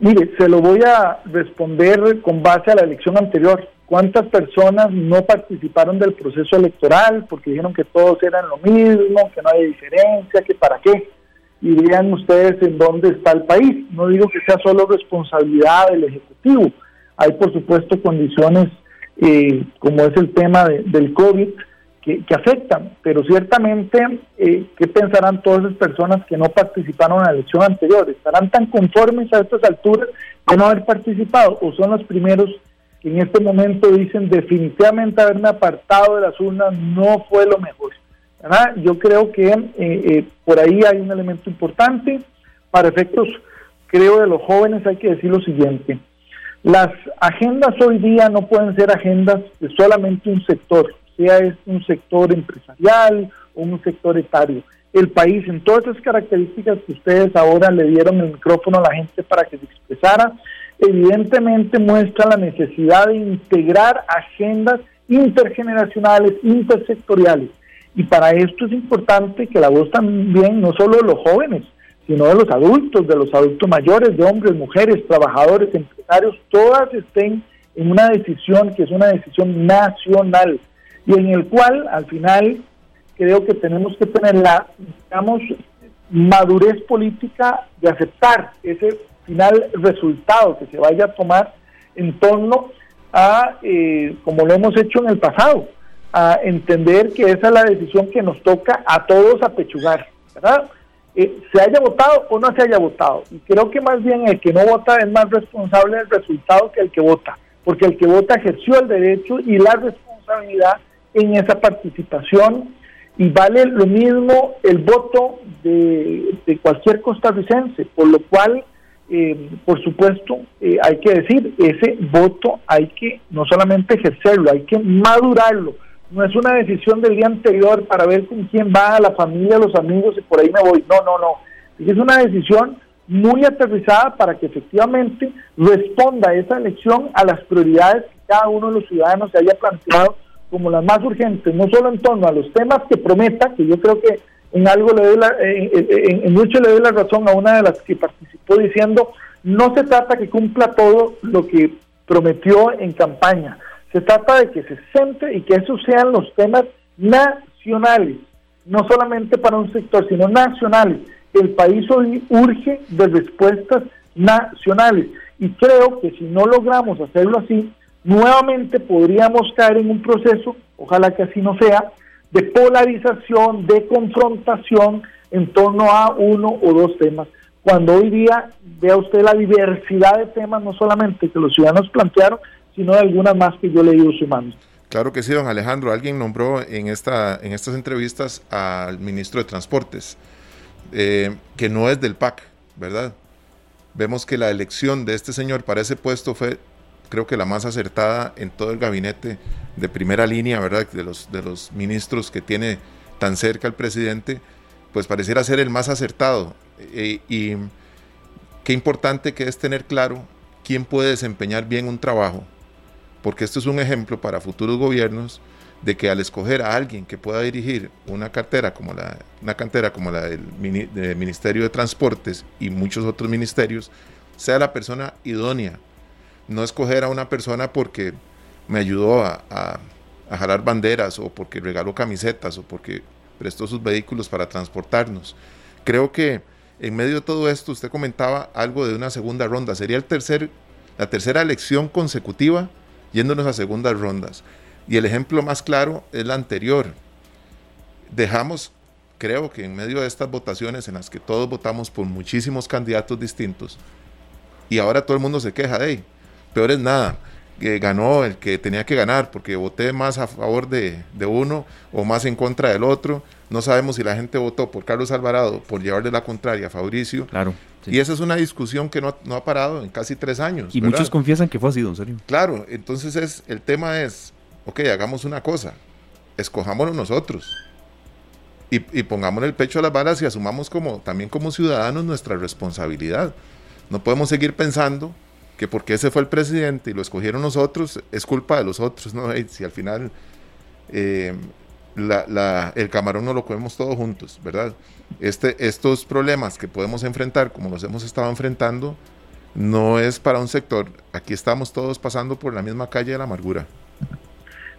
Mire, se lo voy a responder con base a la elección anterior. ¿Cuántas personas no participaron del proceso electoral porque dijeron que todos eran lo mismo, que no hay diferencia, que para qué? y vean ustedes en dónde está el país. No digo que sea solo responsabilidad del Ejecutivo, hay por supuesto condiciones eh, como es el tema del COVID que, afectan, pero ciertamente, eh, ¿qué pensarán todas esas personas que no participaron en la elección anterior? ¿Estarán tan conformes a estas alturas de no haber participado o son los primeros que en este momento dicen definitivamente haberme apartado de las urnas no fue lo mejor? Yo creo que eh, eh, por ahí hay un elemento importante. Para efectos, creo, de los jóvenes hay que decir lo siguiente. Las agendas hoy día no pueden ser agendas de solamente un sector, sea es un sector empresarial o un sector etario. El país, en todas esas características que ustedes ahora le dieron el micrófono a la gente para que se expresara, evidentemente muestra la necesidad de integrar agendas intergeneracionales, intersectoriales. Y para esto es importante que la voz también, no solo de los jóvenes, sino de los adultos, de los adultos mayores, de hombres, mujeres, trabajadores, empresarios, todas estén en una decisión que es una decisión nacional y en el cual al final creo que tenemos que tener la, digamos, madurez política de aceptar ese final resultado que se vaya a tomar en torno a, eh, como lo hemos hecho en el pasado, a entender que esa es la decisión que nos toca a todos apechugar, ¿verdad? Eh, se haya votado o no se haya votado. Y creo que más bien el que no vota es más responsable del resultado que el que vota, porque el que vota ejerció el derecho y la responsabilidad en esa participación y vale lo mismo el voto de, cualquier costarricense, por lo cual, eh, por supuesto, eh, hay que decir, ese voto hay que no solamente ejercerlo, hay que madurarlo. No es una decisión del día anterior para ver con quién va la familia, los amigos y por ahí me voy. No, no, no. Es una decisión muy aterrizada para que efectivamente responda esa elección a las prioridades que cada uno de los ciudadanos se haya planteado como las más urgentes, no solo en torno a los temas que prometa, que yo creo que en algo le doy la, en, mucho le doy la razón a una de las que participó diciendo, no se trata que cumpla todo lo que prometió en campaña, se trata de que se centre y que esos sean los temas nacionales, no solamente para un sector, sino nacionales. El país hoy urge de respuestas nacionales y creo que si no logramos hacerlo así, nuevamente podríamos caer en un proceso, ojalá que así no sea, de polarización, de confrontación en torno a uno o dos temas. Cuando hoy día vea usted la diversidad de temas, no solamente que los ciudadanos plantearon, sino de algunas más que yo he leído sumando. Claro que sí, don Alejandro. Alguien nombró en, esta, en estas entrevistas al ministro de Transportes, eh, que no es del PAC, ¿verdad? Vemos que la elección de este señor para ese puesto fue creo que la más acertada en todo el gabinete de primera línea, ¿verdad? De los, de los ministros que tiene tan cerca el presidente, pues pareciera ser el más acertado. E, y qué importante que es tener claro quién puede desempeñar bien un trabajo, porque esto es un ejemplo para futuros gobiernos de que al escoger a alguien que pueda dirigir una cartera como la, una cantera como la del, del Ministerio de Transportes y muchos otros ministerios, sea la persona idónea no escoger a una persona porque me ayudó a, jalar banderas o porque regaló camisetas o porque prestó sus vehículos para transportarnos. Creo que en medio de todo esto usted comentaba algo de una segunda ronda. Sería el tercer, la tercera elección consecutiva yéndonos a segundas rondas. Y el ejemplo más claro es la anterior. Dejamos, creo que en medio de estas votaciones en las que todos votamos por muchísimos candidatos distintos, y ahora todo el mundo se queja de, peor es nada. ganó el que tenía que ganar, porque voté más a favor de, uno o más en contra del otro. No sabemos si la gente votó por Carlos Alvarado por llevarle la contraria a Fabricio. Claro. Y esa es una discusión que no, ha parado en casi tres años. Y muchos confiesan que fue así, don serio. Claro, entonces es, el tema es, ok, hagamos una cosa, escojámonos nosotros. Y, y pongamos el pecho a las balas y asumamos como, también como ciudadanos nuestra responsabilidad. No podemos seguir pensando que porque ese fue el presidente y lo escogieron nosotros, es culpa de los otros, ¿no? si al final eh, el camarón no lo comemos todos juntos, ¿verdad? Este, estos problemas que podemos enfrentar, como los hemos estado enfrentando, no es para un sector. Aquí estamos todos pasando por la misma calle de la amargura.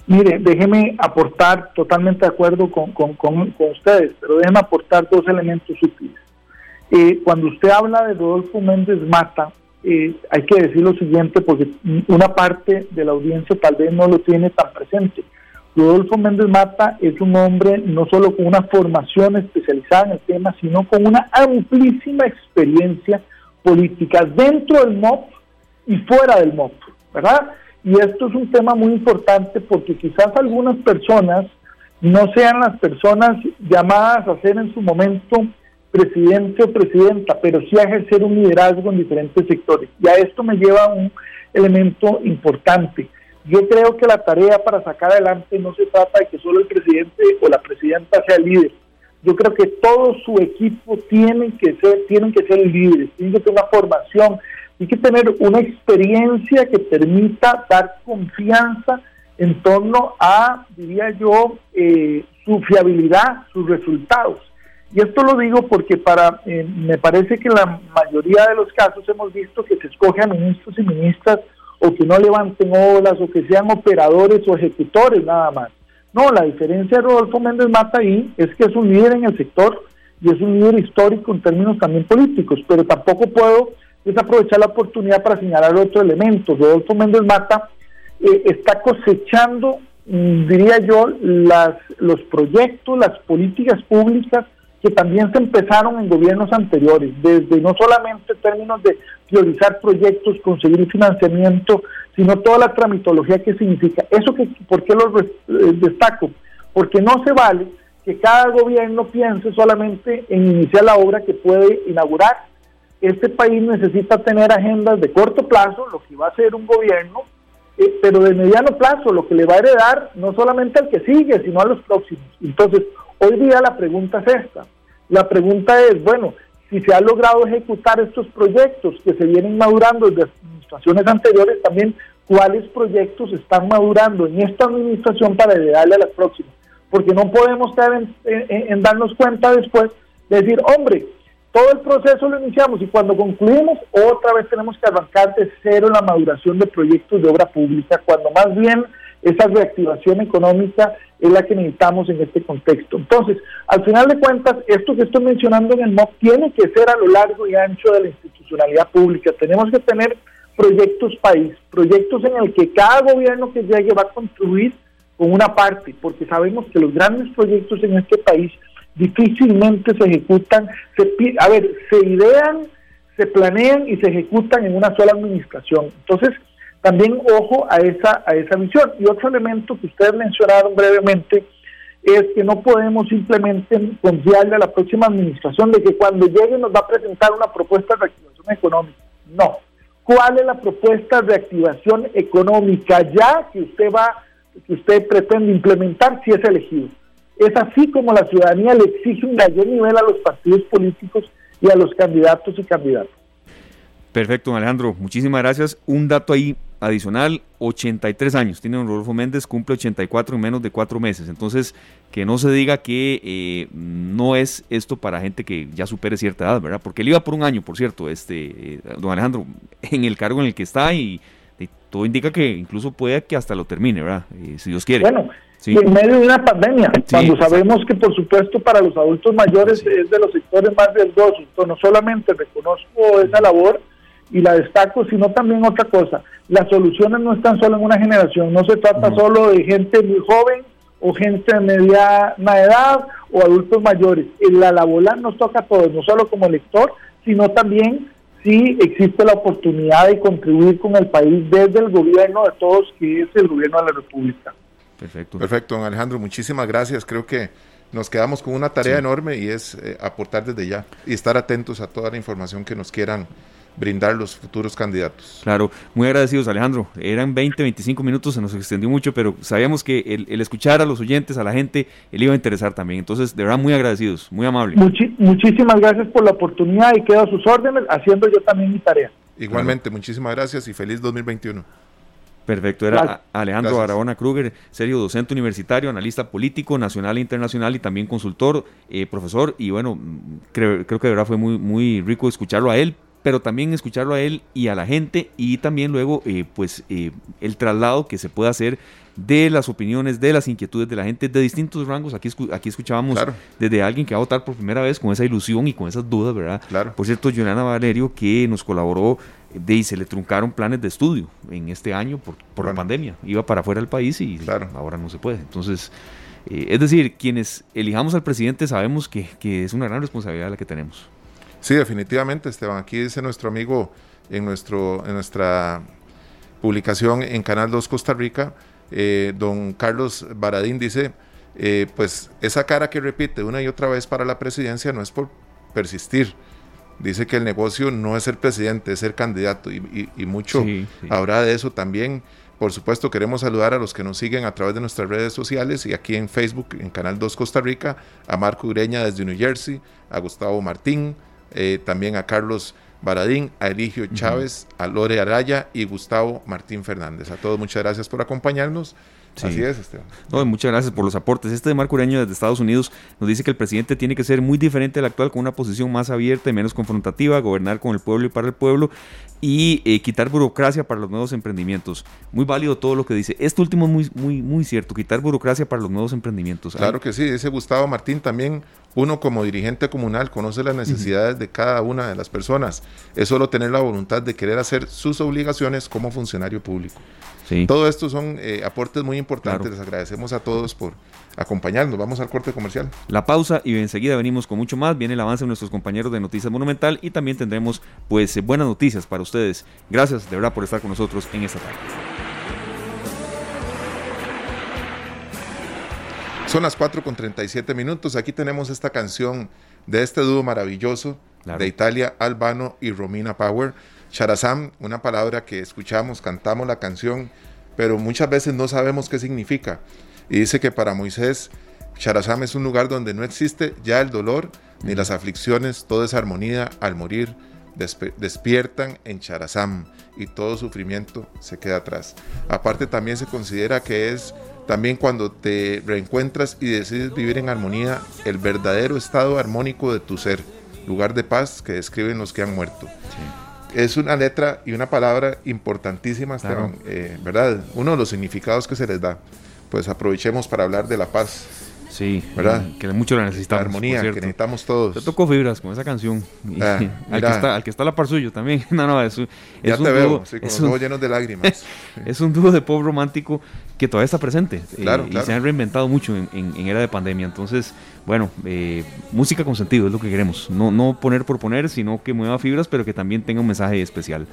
Mire, déjeme aportar, totalmente de acuerdo con, ustedes, pero déjeme aportar dos elementos útiles. Eh, cuando usted habla de Rodolfo Méndez Mata, eh, hay que decir lo siguiente, porque una parte de la audiencia tal vez no lo tiene tan presente. Rodolfo Méndez Mata es un hombre no solo con una formación especializada en el tema, sino con una amplísima experiencia política dentro del MOP y fuera del MOP, ¿verdad? Y esto es un tema muy importante porque quizás algunas personas no sean las personas llamadas a ser en su momento presidente o presidenta, pero sí a ejercer un liderazgo en diferentes sectores. Y a esto me lleva un elemento importante. Yo creo que la tarea para sacar adelante no se trata de que solo el presidente o la presidenta sea líder. Yo creo que todo su equipo tiene que ser, tienen que ser líderes, tienen que tener una formación, tienen que tener una experiencia que permita dar confianza en torno a, diría yo, eh, su fiabilidad, sus resultados. Y esto lo digo porque para eh, me parece que la mayoría de los casos hemos visto que se escoge a ministros y ministras o que no levanten olas o que sean operadores o ejecutores nada más. No, la diferencia de Rodolfo Méndez Mata ahí es que es un líder en el sector y es un líder histórico en términos también políticos, pero tampoco puedo desaprovechar la oportunidad para señalar otro elemento. Rodolfo Méndez Mata eh, está cosechando mm, diría yo, las, los proyectos, las políticas públicas que también se empezaron en gobiernos anteriores, desde no solamente términos de priorizar proyectos, conseguir financiamiento, sino toda la tramitología que significa. ¿Eso que, por qué lo eh, destaco? Porque no se vale que cada gobierno piense solamente en iniciar la obra que puede inaugurar. Este país necesita tener agendas de corto plazo, lo que va a hacer un gobierno, eh, pero de mediano plazo, lo que le va a heredar no solamente al que sigue, sino a los próximos. Entonces, hoy día la pregunta es esta. La pregunta es, bueno, si se ha logrado ejecutar estos proyectos que se vienen madurando desde administraciones anteriores, también cuáles proyectos están madurando en esta administración para heredarle a las próximas porque no podemos estar en, darnos cuenta después de decir, hombre, todo el proceso lo iniciamos y cuando concluimos, otra vez tenemos que arrancar de cero la maduración de proyectos de obra pública, cuando más bien esa reactivación económica es la que necesitamos en este contexto. Entonces, al final de cuentas, esto que estoy mencionando en el MOP tiene que ser a lo largo y ancho de la institucionalidad pública. Tenemos que tener proyectos país, proyectos en el que cada gobierno que llegue va a contribuir con una parte, porque sabemos que los grandes proyectos en este país difícilmente se ejecutan, se, a ver, se idean, se planean y se ejecutan en una sola administración. Entonces, también ojo a esa, a esa visión. Y otro elemento que ustedes mencionaron brevemente es que no podemos simplemente confiarle a la próxima administración de que cuando llegue nos va a presentar una propuesta de reactivación económica. No. ¿Cuál es la propuesta de reactivación económica ya que usted va que usted pretende implementar si es elegido. Es así como la ciudadanía le exige un mayor nivel a los partidos políticos y a los candidatos y candidatas. Perfecto, Alejandro. Muchísimas gracias. Un dato ahí adicional, 83 años tiene don Rodolfo Méndez, cumple 84 en menos de cuatro meses. Entonces, que no se diga que eh, no es esto para gente que ya supere cierta edad, ¿verdad? Porque él iba por un año, por cierto, este, eh, don Alejandro, en el cargo en el que está y todo indica que incluso puede que hasta lo termine, ¿verdad? Eh, si Dios quiere. Bueno, y en medio de una pandemia, cuando sabemos que por supuesto para los adultos mayores es de los sectores más riesgosos, no solamente reconozco esa labor y la destaco, sino también otra cosa, las soluciones no están solo en una generación, no se trata solo de gente muy joven o gente de mediana edad o adultos mayores, la labor nos toca a todos, no solo como elector, sino también sí existe la oportunidad de contribuir con el país desde el gobierno de todos, que es el gobierno de la República. Perfecto. Perfecto, don Alejandro, muchísimas gracias. Creo que nos quedamos con una tarea enorme y es eh, aportar desde ya y estar atentos a toda la información que nos quieran brindar los futuros candidatos. Claro, muy agradecidos Alejandro. Eran 20, 25 minutos, se nos extendió mucho, pero sabíamos que el, escuchar a los oyentes, a la gente, le iba a interesar también. Entonces, de verdad, muy agradecidos, muy amable. muchísimas gracias por la oportunidad y quedo a sus órdenes, haciendo yo también mi tarea. Igualmente, muchísimas gracias y feliz 2021. Perfecto, era Alejandro Barahona Kruger, serio docente universitario, analista político, nacional e internacional y también consultor, eh, profesor. Y bueno, creo, creo que de verdad fue muy, muy rico escucharlo a él, pero también escucharlo a él y a la gente y también luego eh, pues eh, el traslado que se puede hacer de las opiniones, de las inquietudes de la gente de distintos rangos. Aquí, aquí escuchábamos desde alguien que va a votar por primera vez con esa ilusión y con esas dudas, ¿verdad? Claro. Por cierto, Juliana Valerio que nos colaboró de y se le truncaron planes de estudio en este año por, por la pandemia. Iba para afuera del país y ahora no se puede. Entonces, eh, es decir, quienes elijamos al presidente sabemos que, que es una gran responsabilidad la que tenemos. Sí, definitivamente, Esteban. Aquí dice nuestro amigo en, nuestro, en nuestra publicación en Canal 2 Costa Rica, eh, don Carlos Baradín dice, eh, pues esa cara que repite una y otra vez para la presidencia no es por persistir. Dice que el negocio no es ser presidente, es ser candidato y, mucho habrá de eso también. Por supuesto, queremos saludar a los que nos siguen a través de nuestras redes sociales y aquí en Facebook, en Canal 2 Costa Rica, a Marco Ureña desde New Jersey, a Gustavo Martín, eh, también a Carlos Baradín, a Eligio Chávez, a Lore Araya y Gustavo Martín Fernández. A todos muchas gracias por acompañarnos. Así es, Esteban. No, muchas gracias por los aportes. Este de Marco Ureño desde Estados Unidos nos dice que el presidente tiene que ser muy diferente al actual, con una posición más abierta y menos confrontativa, gobernar con el pueblo y para el pueblo y eh, quitar burocracia para los nuevos emprendimientos. Muy válido todo lo que dice. Esto último es muy, muy, muy cierto, quitar burocracia para los nuevos emprendimientos. Claro que sí, dice Gustavo Martín también, uno como dirigente comunal conoce las necesidades de cada una de las personas. Es solo tener la voluntad de querer hacer sus obligaciones como funcionario público. Todo esto son eh, aportes muy importantes. Les agradecemos a todos por acompañarnos. Vamos al corte comercial. La pausa y enseguida venimos con mucho más. Viene el avance de nuestros compañeros de Noticias Monumental y también tendremos pues eh, buenas noticias para ustedes. Gracias de verdad por estar con nosotros en esta tarde. Son las 4 con 37 minutos. Aquí tenemos esta canción de este dúo maravilloso de Italia, Albano y Romina Power. Charazam, una palabra que escuchamos, cantamos la canción, pero muchas veces no sabemos qué significa. Y dice que para Moisés, Charazam es un lugar donde no existe ya el dolor ni las aflicciones, toda esa armonía al morir despiertan en Charazam y todo sufrimiento se queda atrás. Aparte también se considera que es también cuando te reencuentras y decides vivir en armonía el verdadero estado armónico de tu ser, lugar de paz que describen los que han muerto es una letra y una palabra importantísima, eh, ¿verdad? Uno de los significados que se les da. Pues aprovechemos para hablar de la paz. Sí, ¿verdad? Que mucho la necesitamos. La armonía, que necesitamos todos. Te tocó fibras con esa canción. Ah, al, que está, al que está la par suyo también. no, no, es, ya te veo, con los ojos llenos de lágrimas. es un dúo de pop romántico que todavía está presente. Claro, y se han reinventado mucho en, en, era de pandemia. Entonces, bueno, eh, música con sentido es lo que queremos. No, no poner por poner, sino que mueva fibras, pero que también tenga un mensaje especial.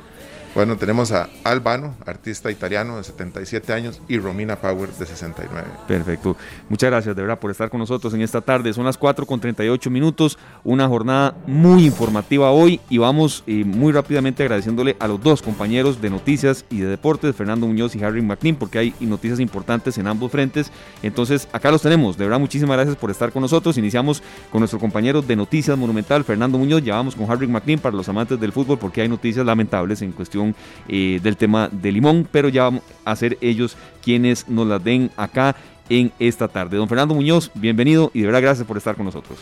Bueno, tenemos a Albano, artista italiano de 77 años, y Romina Power de 69. Perfecto. Muchas gracias de verdad por estar con nosotros en esta tarde. Son las 4 con 38 minutos, una jornada muy informativa hoy y vamos eh, muy rápidamente agradeciéndole a los dos compañeros de noticias y de deportes, Fernando Muñoz y Harry McLean, porque hay noticias importantes en ambos frentes. Entonces, acá los tenemos. De verdad, muchísimas gracias por estar con nosotros. Iniciamos con nuestro compañero de Noticias Monumental, Fernando Muñoz. Ya vamos con Harry McLean para los amantes del fútbol, porque hay noticias lamentables en cuestión eh, del tema de Limón, pero ya vamos a ser ellos quienes nos las den acá en esta tarde. Don Fernando Muñoz, bienvenido y de verdad gracias por estar con nosotros.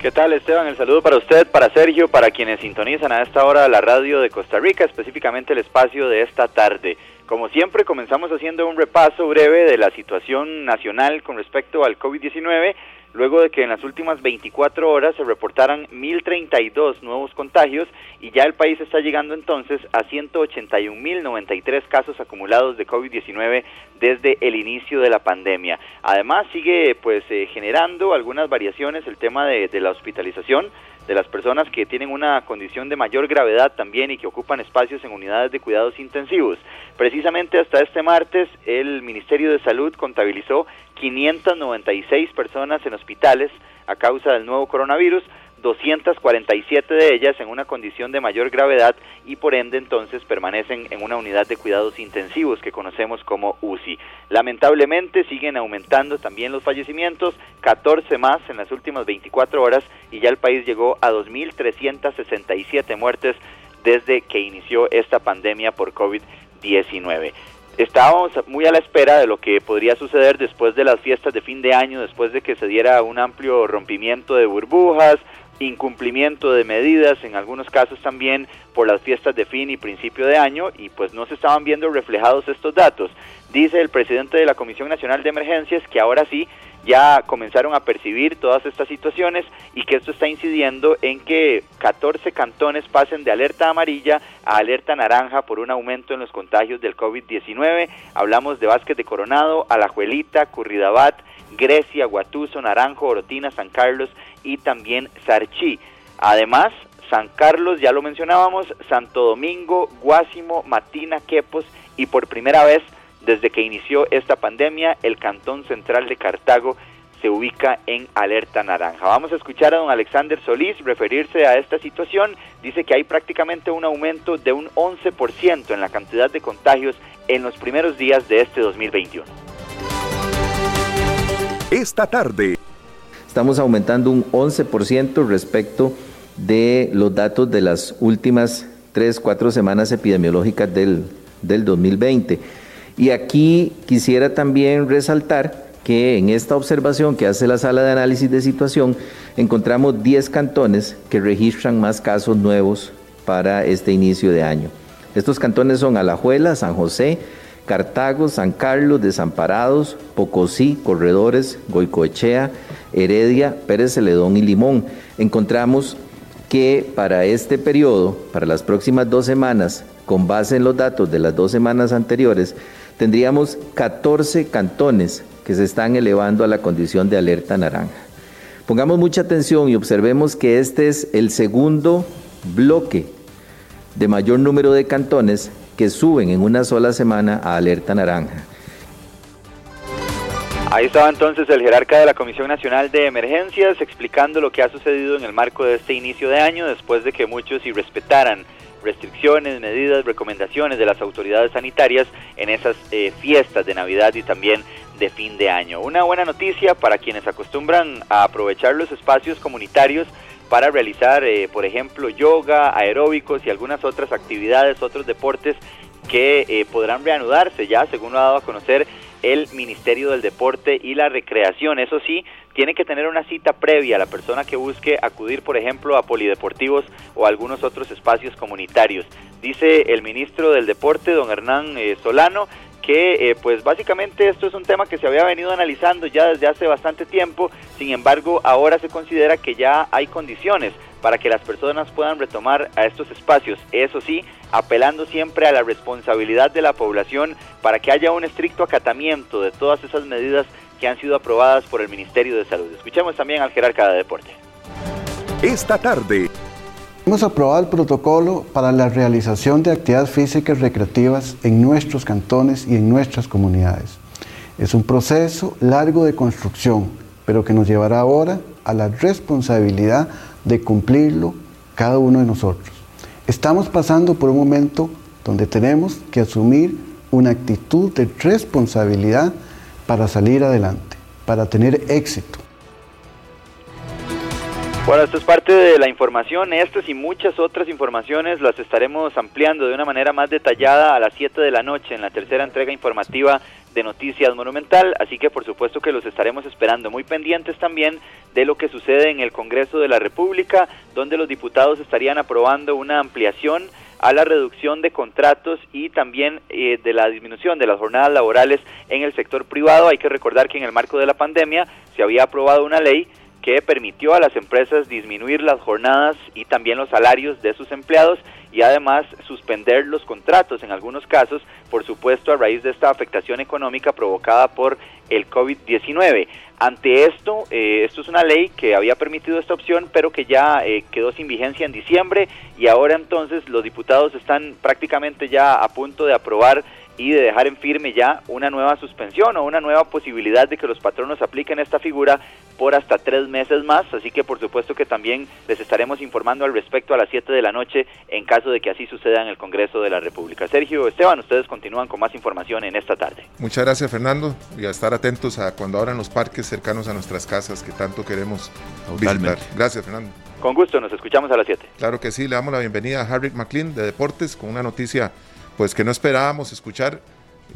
¿Qué tal Esteban? El saludo para usted, para Sergio, para quienes sintonizan a esta hora la radio de Costa Rica, específicamente el espacio de esta tarde. Como siempre, comenzamos haciendo un repaso breve de la situación nacional con respecto al COVID-19 luego de que en las últimas 24 horas se reportaran 1.032 nuevos contagios y ya el país está llegando entonces a 181.093 casos acumulados de COVID-19 desde el inicio de la pandemia. Además sigue pues eh, generando algunas variaciones el tema de, de la hospitalización de las personas que tienen una condición de mayor gravedad también y que ocupan espacios en unidades de cuidados intensivos. Precisamente hasta este martes el Ministerio de Salud contabilizó 596 personas en hospitales a causa del nuevo coronavirus, 247 de ellas en una condición de mayor gravedad y por ende entonces permanecen en una unidad de cuidados intensivos que conocemos como UCI. Lamentablemente siguen aumentando también los fallecimientos, 14 más en las últimas 24 horas y ya el país llegó a 2.367 muertes desde que inició esta pandemia por COVID-19 estábamos muy a la espera de lo que podría suceder después de las fiestas de fin de año, después de que se diera un amplio rompimiento de burbujas, incumplimiento de medidas, en algunos casos también por las fiestas de fin y principio de año, y pues no se estaban viendo reflejados estos datos. Dice el presidente de la Comisión Nacional de Emergencias que ahora sí ya comenzaron a percibir todas estas situaciones y que esto está incidiendo en que 14 cantones pasen de alerta amarilla a alerta naranja por un aumento en los contagios del COVID-19. Hablamos de Vázquez de Coronado, Alajuelita, Curridabat, Grecia, Guatuso, Naranjo, Orotina, San Carlos y también Sarchí. Además, San Carlos, ya lo mencionábamos, Santo Domingo, Guásimo, Matina, Quepos y por primera vez desde que inició esta pandemia, el Cantón Central de Cartago se ubica en alerta naranja. Vamos a escuchar a don Alexander Solís referirse a esta situación. Dice que hay prácticamente un aumento de un 11% en la cantidad de contagios en los primeros días de este 2021. Esta tarde. Estamos aumentando un 11% respecto de los datos de las últimas 3, 4 semanas epidemiológicas del, del 2020. Y aquí quisiera también resaltar que en esta observación que hace la sala de análisis de situación encontramos 10 cantones que registran más casos nuevos para este inicio de año. Estos cantones son Alajuela, San José, Cartago, San Carlos, Desamparados, Pocosí, Corredores, Goicoechea, Heredia, Pérez Celedón y Limón. Encontramos que para este periodo, para las próximas dos semanas, con base en los datos de las dos semanas anteriores, tendríamos 14 cantones que se están elevando a la condición de alerta naranja. Pongamos mucha atención y observemos que este es el segundo bloque de mayor número de cantones que suben en una sola semana a alerta naranja. Ahí estaba entonces el jerarca de la Comisión Nacional de Emergencias explicando lo que ha sucedido en el marco de este inicio de año después de que muchos irrespetaran restricciones, medidas, recomendaciones de las autoridades sanitarias en esas eh, fiestas de Navidad y también de fin de año. Una buena noticia para quienes acostumbran a aprovechar los espacios comunitarios para realizar, eh, por ejemplo, yoga, aeróbicos y algunas otras actividades, otros deportes que eh, podrán reanudarse ya, según lo ha dado a conocer el Ministerio del Deporte y la Recreación. Eso sí, tiene que tener una cita previa a la persona que busque acudir, por ejemplo, a polideportivos o algunos otros espacios comunitarios. Dice el ministro del Deporte, don Hernán eh, Solano, que eh, pues básicamente esto es un tema que se había venido analizando ya desde hace bastante tiempo, sin embargo ahora se considera que ya hay condiciones para que las personas puedan retomar a estos espacios, eso sí, apelando siempre a la responsabilidad de la población para que haya un estricto acatamiento de todas esas medidas que han sido aprobadas por el Ministerio de Salud. Escuchemos también al jerarca de deporte. Esta tarde. Hemos aprobado el protocolo para la realización de actividades físicas recreativas en nuestros cantones y en nuestras comunidades. Es un proceso largo de construcción, pero que nos llevará ahora a la responsabilidad de cumplirlo cada uno de nosotros. Estamos pasando por un momento donde tenemos que asumir una actitud de responsabilidad para salir adelante, para tener éxito. Bueno, esto es parte de la información. Estas y muchas otras informaciones las estaremos ampliando de una manera más detallada a las 7 de la noche en la tercera entrega informativa de Noticias Monumental, así que por supuesto que los estaremos esperando muy pendientes también de lo que sucede en el Congreso de la República, donde los diputados estarían aprobando una ampliación a la reducción de contratos y también eh, de la disminución de las jornadas laborales en el sector privado. Hay que recordar que en el marco de la pandemia se había aprobado una ley que permitió a las empresas disminuir las jornadas y también los salarios de sus empleados y además suspender los contratos en algunos casos, por supuesto a raíz de esta afectación económica provocada por el COVID-19. Ante esto, eh, esto es una ley que había permitido esta opción, pero que ya eh, quedó sin vigencia en diciembre y ahora entonces los diputados están prácticamente ya a punto de aprobar y de dejar en firme ya una nueva suspensión o una nueva posibilidad de que los patronos apliquen esta figura por hasta tres meses más, así que por supuesto que también les estaremos informando al respecto a las 7 de la noche en caso de que así suceda en el Congreso de la República. Sergio Esteban, ustedes continúan con más información en esta tarde. Muchas gracias Fernando y a estar atentos a cuando abran los parques cercanos a nuestras casas que tanto queremos visitar. Gracias Fernando. Con gusto, nos escuchamos a las 7. Claro que sí, le damos la bienvenida a Harry McLean de Deportes con una noticia pues que no esperábamos escuchar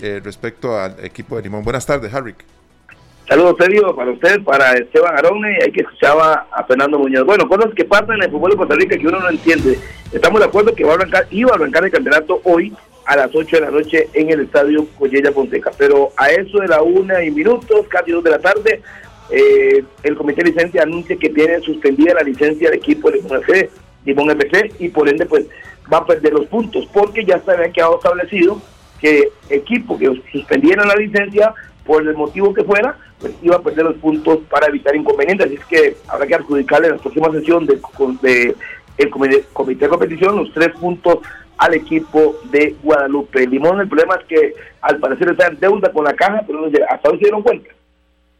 eh, respecto al equipo de Limón. Buenas tardes, Harry. Saludos, Sergio, para usted, para Esteban Arone, hay que escuchaba a Fernando Muñoz. Bueno, cosas que pasan en el fútbol de Costa Rica que uno no entiende. Estamos de acuerdo que va a arrancar, iba a arrancar el campeonato hoy a las 8 de la noche en el estadio Collella Fonseca, pero a eso de la una y minutos, casi dos de la tarde, eh, el comité de licencia anuncia que tiene suspendida la licencia del equipo de Limón FC, Limón FC, y por ende, pues va a perder los puntos, porque ya se había quedado establecido que equipo que suspendiera la licencia, por el motivo que fuera, pues iba a perder los puntos para evitar inconvenientes. Así es que habrá que adjudicarle en la próxima sesión de, de el comité, de competición los tres puntos al equipo de Guadalupe. Limón, el problema es que al parecer está en deuda con la caja, pero hasta hoy se dieron cuenta.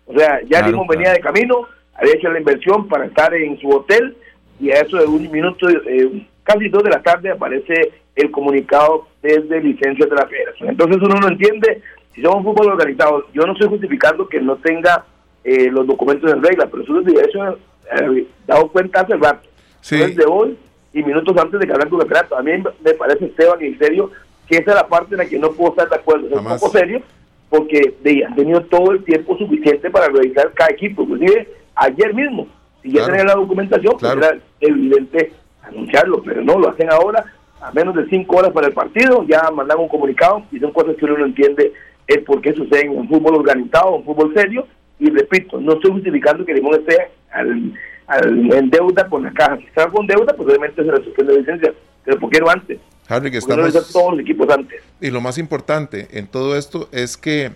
O sea, ya Limón venía de camino, había hecho la inversión para estar en su hotel y a eso de un minuto, eh, casi dos de la tarde aparece el comunicado desde licencias de la federación. Entonces uno no entiende si somos un fútbol organizado. Yo no estoy justificando que no tenga eh, los documentos en regla, pero eso es eso eh, dado cuenta hace rato. Sí. Desde hoy y minutos antes de que hablar con el campeonato. A mí me parece, Esteban, y en serio, que esa es la parte en la que no puedo estar de acuerdo. Es un poco serio, porque de, han tenido todo el tiempo suficiente para revisar cada equipo. Inclusive ayer mismo, si ya tenían la documentación, pues era evidente anunciarlo, pero no, lo hacen ahora a menos de cinco horas para el partido, ya mandan un comunicado y son cosas que uno no entiende el por qué suceden en un fútbol organizado, un fútbol serio, y repito, no estoy justificando que Limón esté al, en deuda con la caja. Si está con deuda, pues obviamente se le suspende la licencia, pero ¿por qué no antes? Harry, que estamos... todos los equipos antes. Y lo más importante en todo esto es que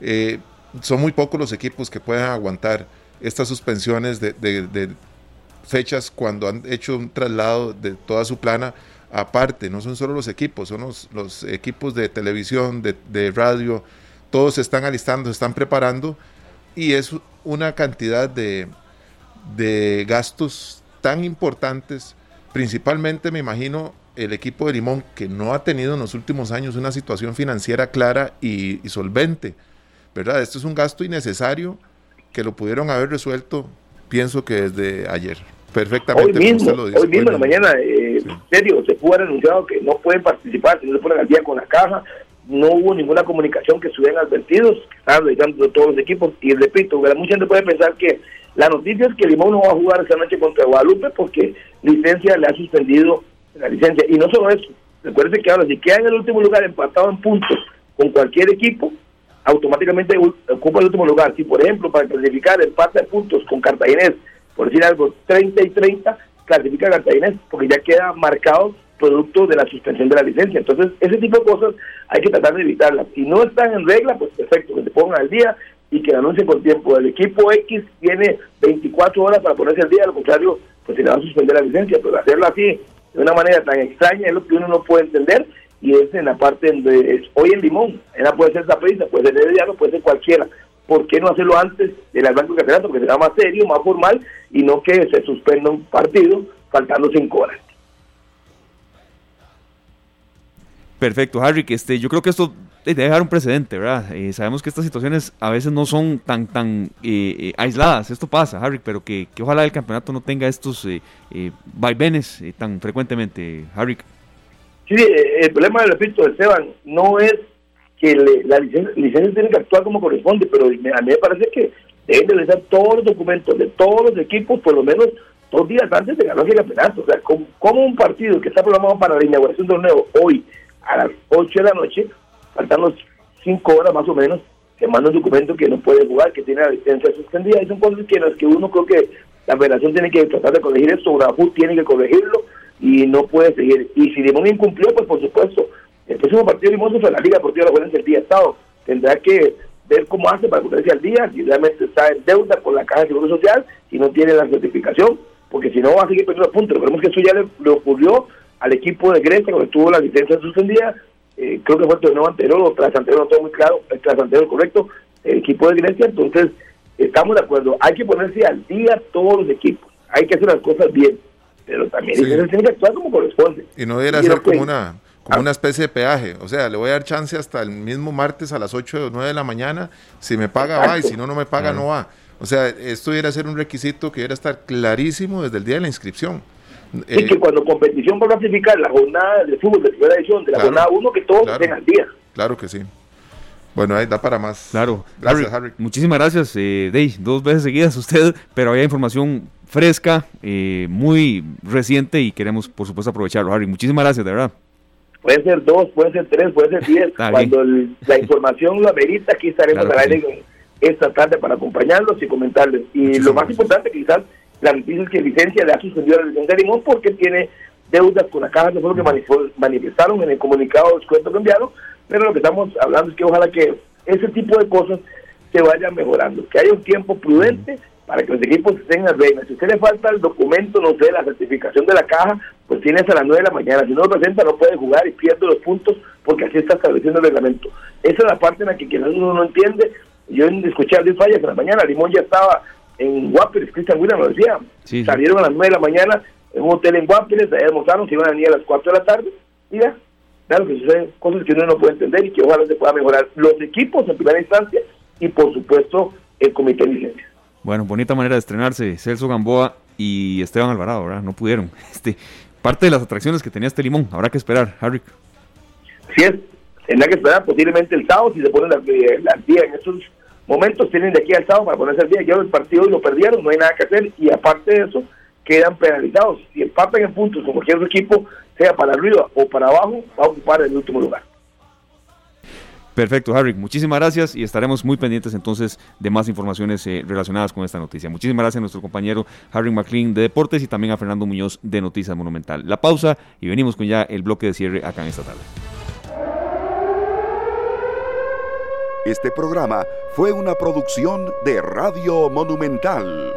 eh, son muy pocos los equipos que pueden aguantar estas suspensiones de, de, fechas cuando han hecho un traslado de toda su plana aparte, no son solo los equipos, son los, equipos de televisión, de, radio, todos se están alistando, se están preparando y es una cantidad de, de gastos tan importantes, principalmente me imagino el equipo de Limón, que no ha tenido en los últimos años una situación financiera clara y, solvente, ¿verdad? Esto es un gasto innecesario que lo pudieron haber resuelto, pienso que desde ayer. Perfectamente. Hoy mismo, hoy mismo en la mañana, eh, serio, se pudo haber anunciado que no pueden participar, si no se ponen al día con la caja, no hubo ninguna comunicación que estuvieran advertidos, que estaban dedicando todos los equipos, y repito, mucha gente puede pensar que la noticia es que Limón no va a jugar esta noche contra Guadalupe porque licencia le ha suspendido la licencia. Y no solo eso, recuerden que ahora si queda en el último lugar empatado en puntos con cualquier equipo, automáticamente ocupa el último lugar. Si por ejemplo para clasificar empate de puntos con Cartaginés, por decir algo, 30 y 30, clasifica Cartaginés porque ya queda marcado producto de la suspensión de la licencia. Entonces, ese tipo de cosas hay que tratar de evitarlas. Si no están en regla, pues perfecto, que se pongan al día y que anuncien con tiempo. El equipo X tiene 24 horas para ponerse al día, al contrario, pues se le va a suspender la licencia, pero hacerlo así de una manera tan extraña es lo que uno no puede entender y es en la parte donde es hoy en Limón, ella puede ser Zaprisa, puede ser Herediano, puede ser cualquiera. ¿Por qué no hacerlo antes del Blanco Campeonato? Porque será más serio, más formal y no que se suspenda un partido faltando cinco horas. Perfecto, Harry, que este, yo creo que esto debe dejar un precedente, ¿verdad? Eh, sabemos que estas situaciones a veces no son tan tan eh, eh, aisladas, esto pasa, Harry, pero que, ojalá el campeonato no tenga estos vaivenes tan frecuentemente, Harry. Sí, el problema, repito, Esteban, no es que la licencia, tiene que actuar como corresponde, pero a mí me parece que deben de revisar todos los documentos de todos los equipos, por lo menos dos días antes de ganar el campeonato. O sea, como, un partido que está programado para la inauguración del torneo hoy a las 8 de la noche faltan los cinco horas más o menos, que manda un documento que no puede jugar, que tiene la licencia suspendida. Y son cosas que las que uno creo que la federación tiene que tratar de corregir esto, Bravo tiene que corregirlo y no puede seguir. Y si Limón incumplió, pues por supuesto, el próximo partido de Limón es la Liga Deportiva de la el día Estado. Tendrá que ver cómo hace para ponerse al día, si realmente está en deuda con la Caja de Seguro Social, si no tiene la certificación, porque si no va a seguir perdiendo puntos. Recordemos que eso ya le, ocurrió al equipo de Grecia cuando tuvo la licencia suspendida, eh, creo que fue el torneo anterior o tras anterior, no todo muy claro, el tras anterior correcto, el equipo de Grecia, entonces estamos de acuerdo, hay que ponerse al día todos los equipos, hay que hacer las cosas bien, pero también sí. tiene que actuar como corresponde. Y no debería ser como una como una especie de peaje, o sea, le voy a dar chance hasta el mismo martes a las 8 o 9 de la mañana, si me paga va y si no, no me paga no va. O sea, esto debería ser un requisito que debería estar clarísimo desde el día de la inscripción. Y eh, que cuando competición va a clasificar la jornada de fútbol de primera edición, de la jornada 1, que todos estén al día. Claro que sí. Bueno, ahí da para más. Claro. Gracias, Harry. Muchísimas gracias, eh, Dey. Dos veces seguidas usted, pero había información fresca, eh, muy reciente y queremos, por supuesto, aprovecharlo, Harry. Muchísimas gracias, de verdad. Pueden ser dos, pueden ser tres, pueden ser diez. Cuando la información lo amerita, aquí estaremos al aire esta tarde para acompañarlos y comentarles. Y lo más importante, quizás, la noticia es que licencia le ha suspendido la licencia de Limón porque tiene deudas con la caja, de fue lo que manifestaron en el comunicado descuento que enviaron, pero lo que estamos hablando es que ojalá que ese tipo de cosas se vayan mejorando, que haya un tiempo prudente para que los equipos estén en reglas. Si usted le falta el documento, no sé, la certificación de la caja, pues tiene hasta las 9 de la mañana. Si no lo presenta, no puede jugar y pierde los puntos porque así está estableciendo el reglamento. Esa es la parte en la que quizás uno no entiende. Yo escuché a Luis Fallas en la mañana, Limón ya estaba en Guapiles, Cristian William lo decía, salieron a las 9 de la mañana en un hotel en Guapiles, allá almorzaron, se iban a venir a las 4 de la tarde, y ya, claro que suceden cosas que uno no puede entender y que ojalá se pueda mejorar los equipos en primera instancia y por supuesto el comité de licencia. Bueno, bonita manera de estrenarse Celso Gamboa y Esteban Alvarado, ¿verdad? No pudieron. Este, parte de las atracciones que tenía este limón, habrá que esperar, Harry. Sí tendrá que esperar posiblemente el sábado si se ponen las, las días en esos momentos tienen de aquí al sábado para ponerse al día. Ya el partido lo perdieron, no hay nada que hacer. Y aparte de eso, quedan penalizados. Si empatan en puntos como cualquier equipo, sea para arriba o para abajo, va a ocupar el último lugar. Perfecto, Harry. Muchísimas gracias y estaremos muy pendientes entonces de más informaciones eh, relacionadas con esta noticia. Muchísimas gracias a nuestro compañero Harry McLean de Deportes y también a Fernando Muñoz de Noticias Monumental. La pausa y venimos con ya el bloque de cierre acá en esta tarde. Este programa fue una producción de Radio Monumental.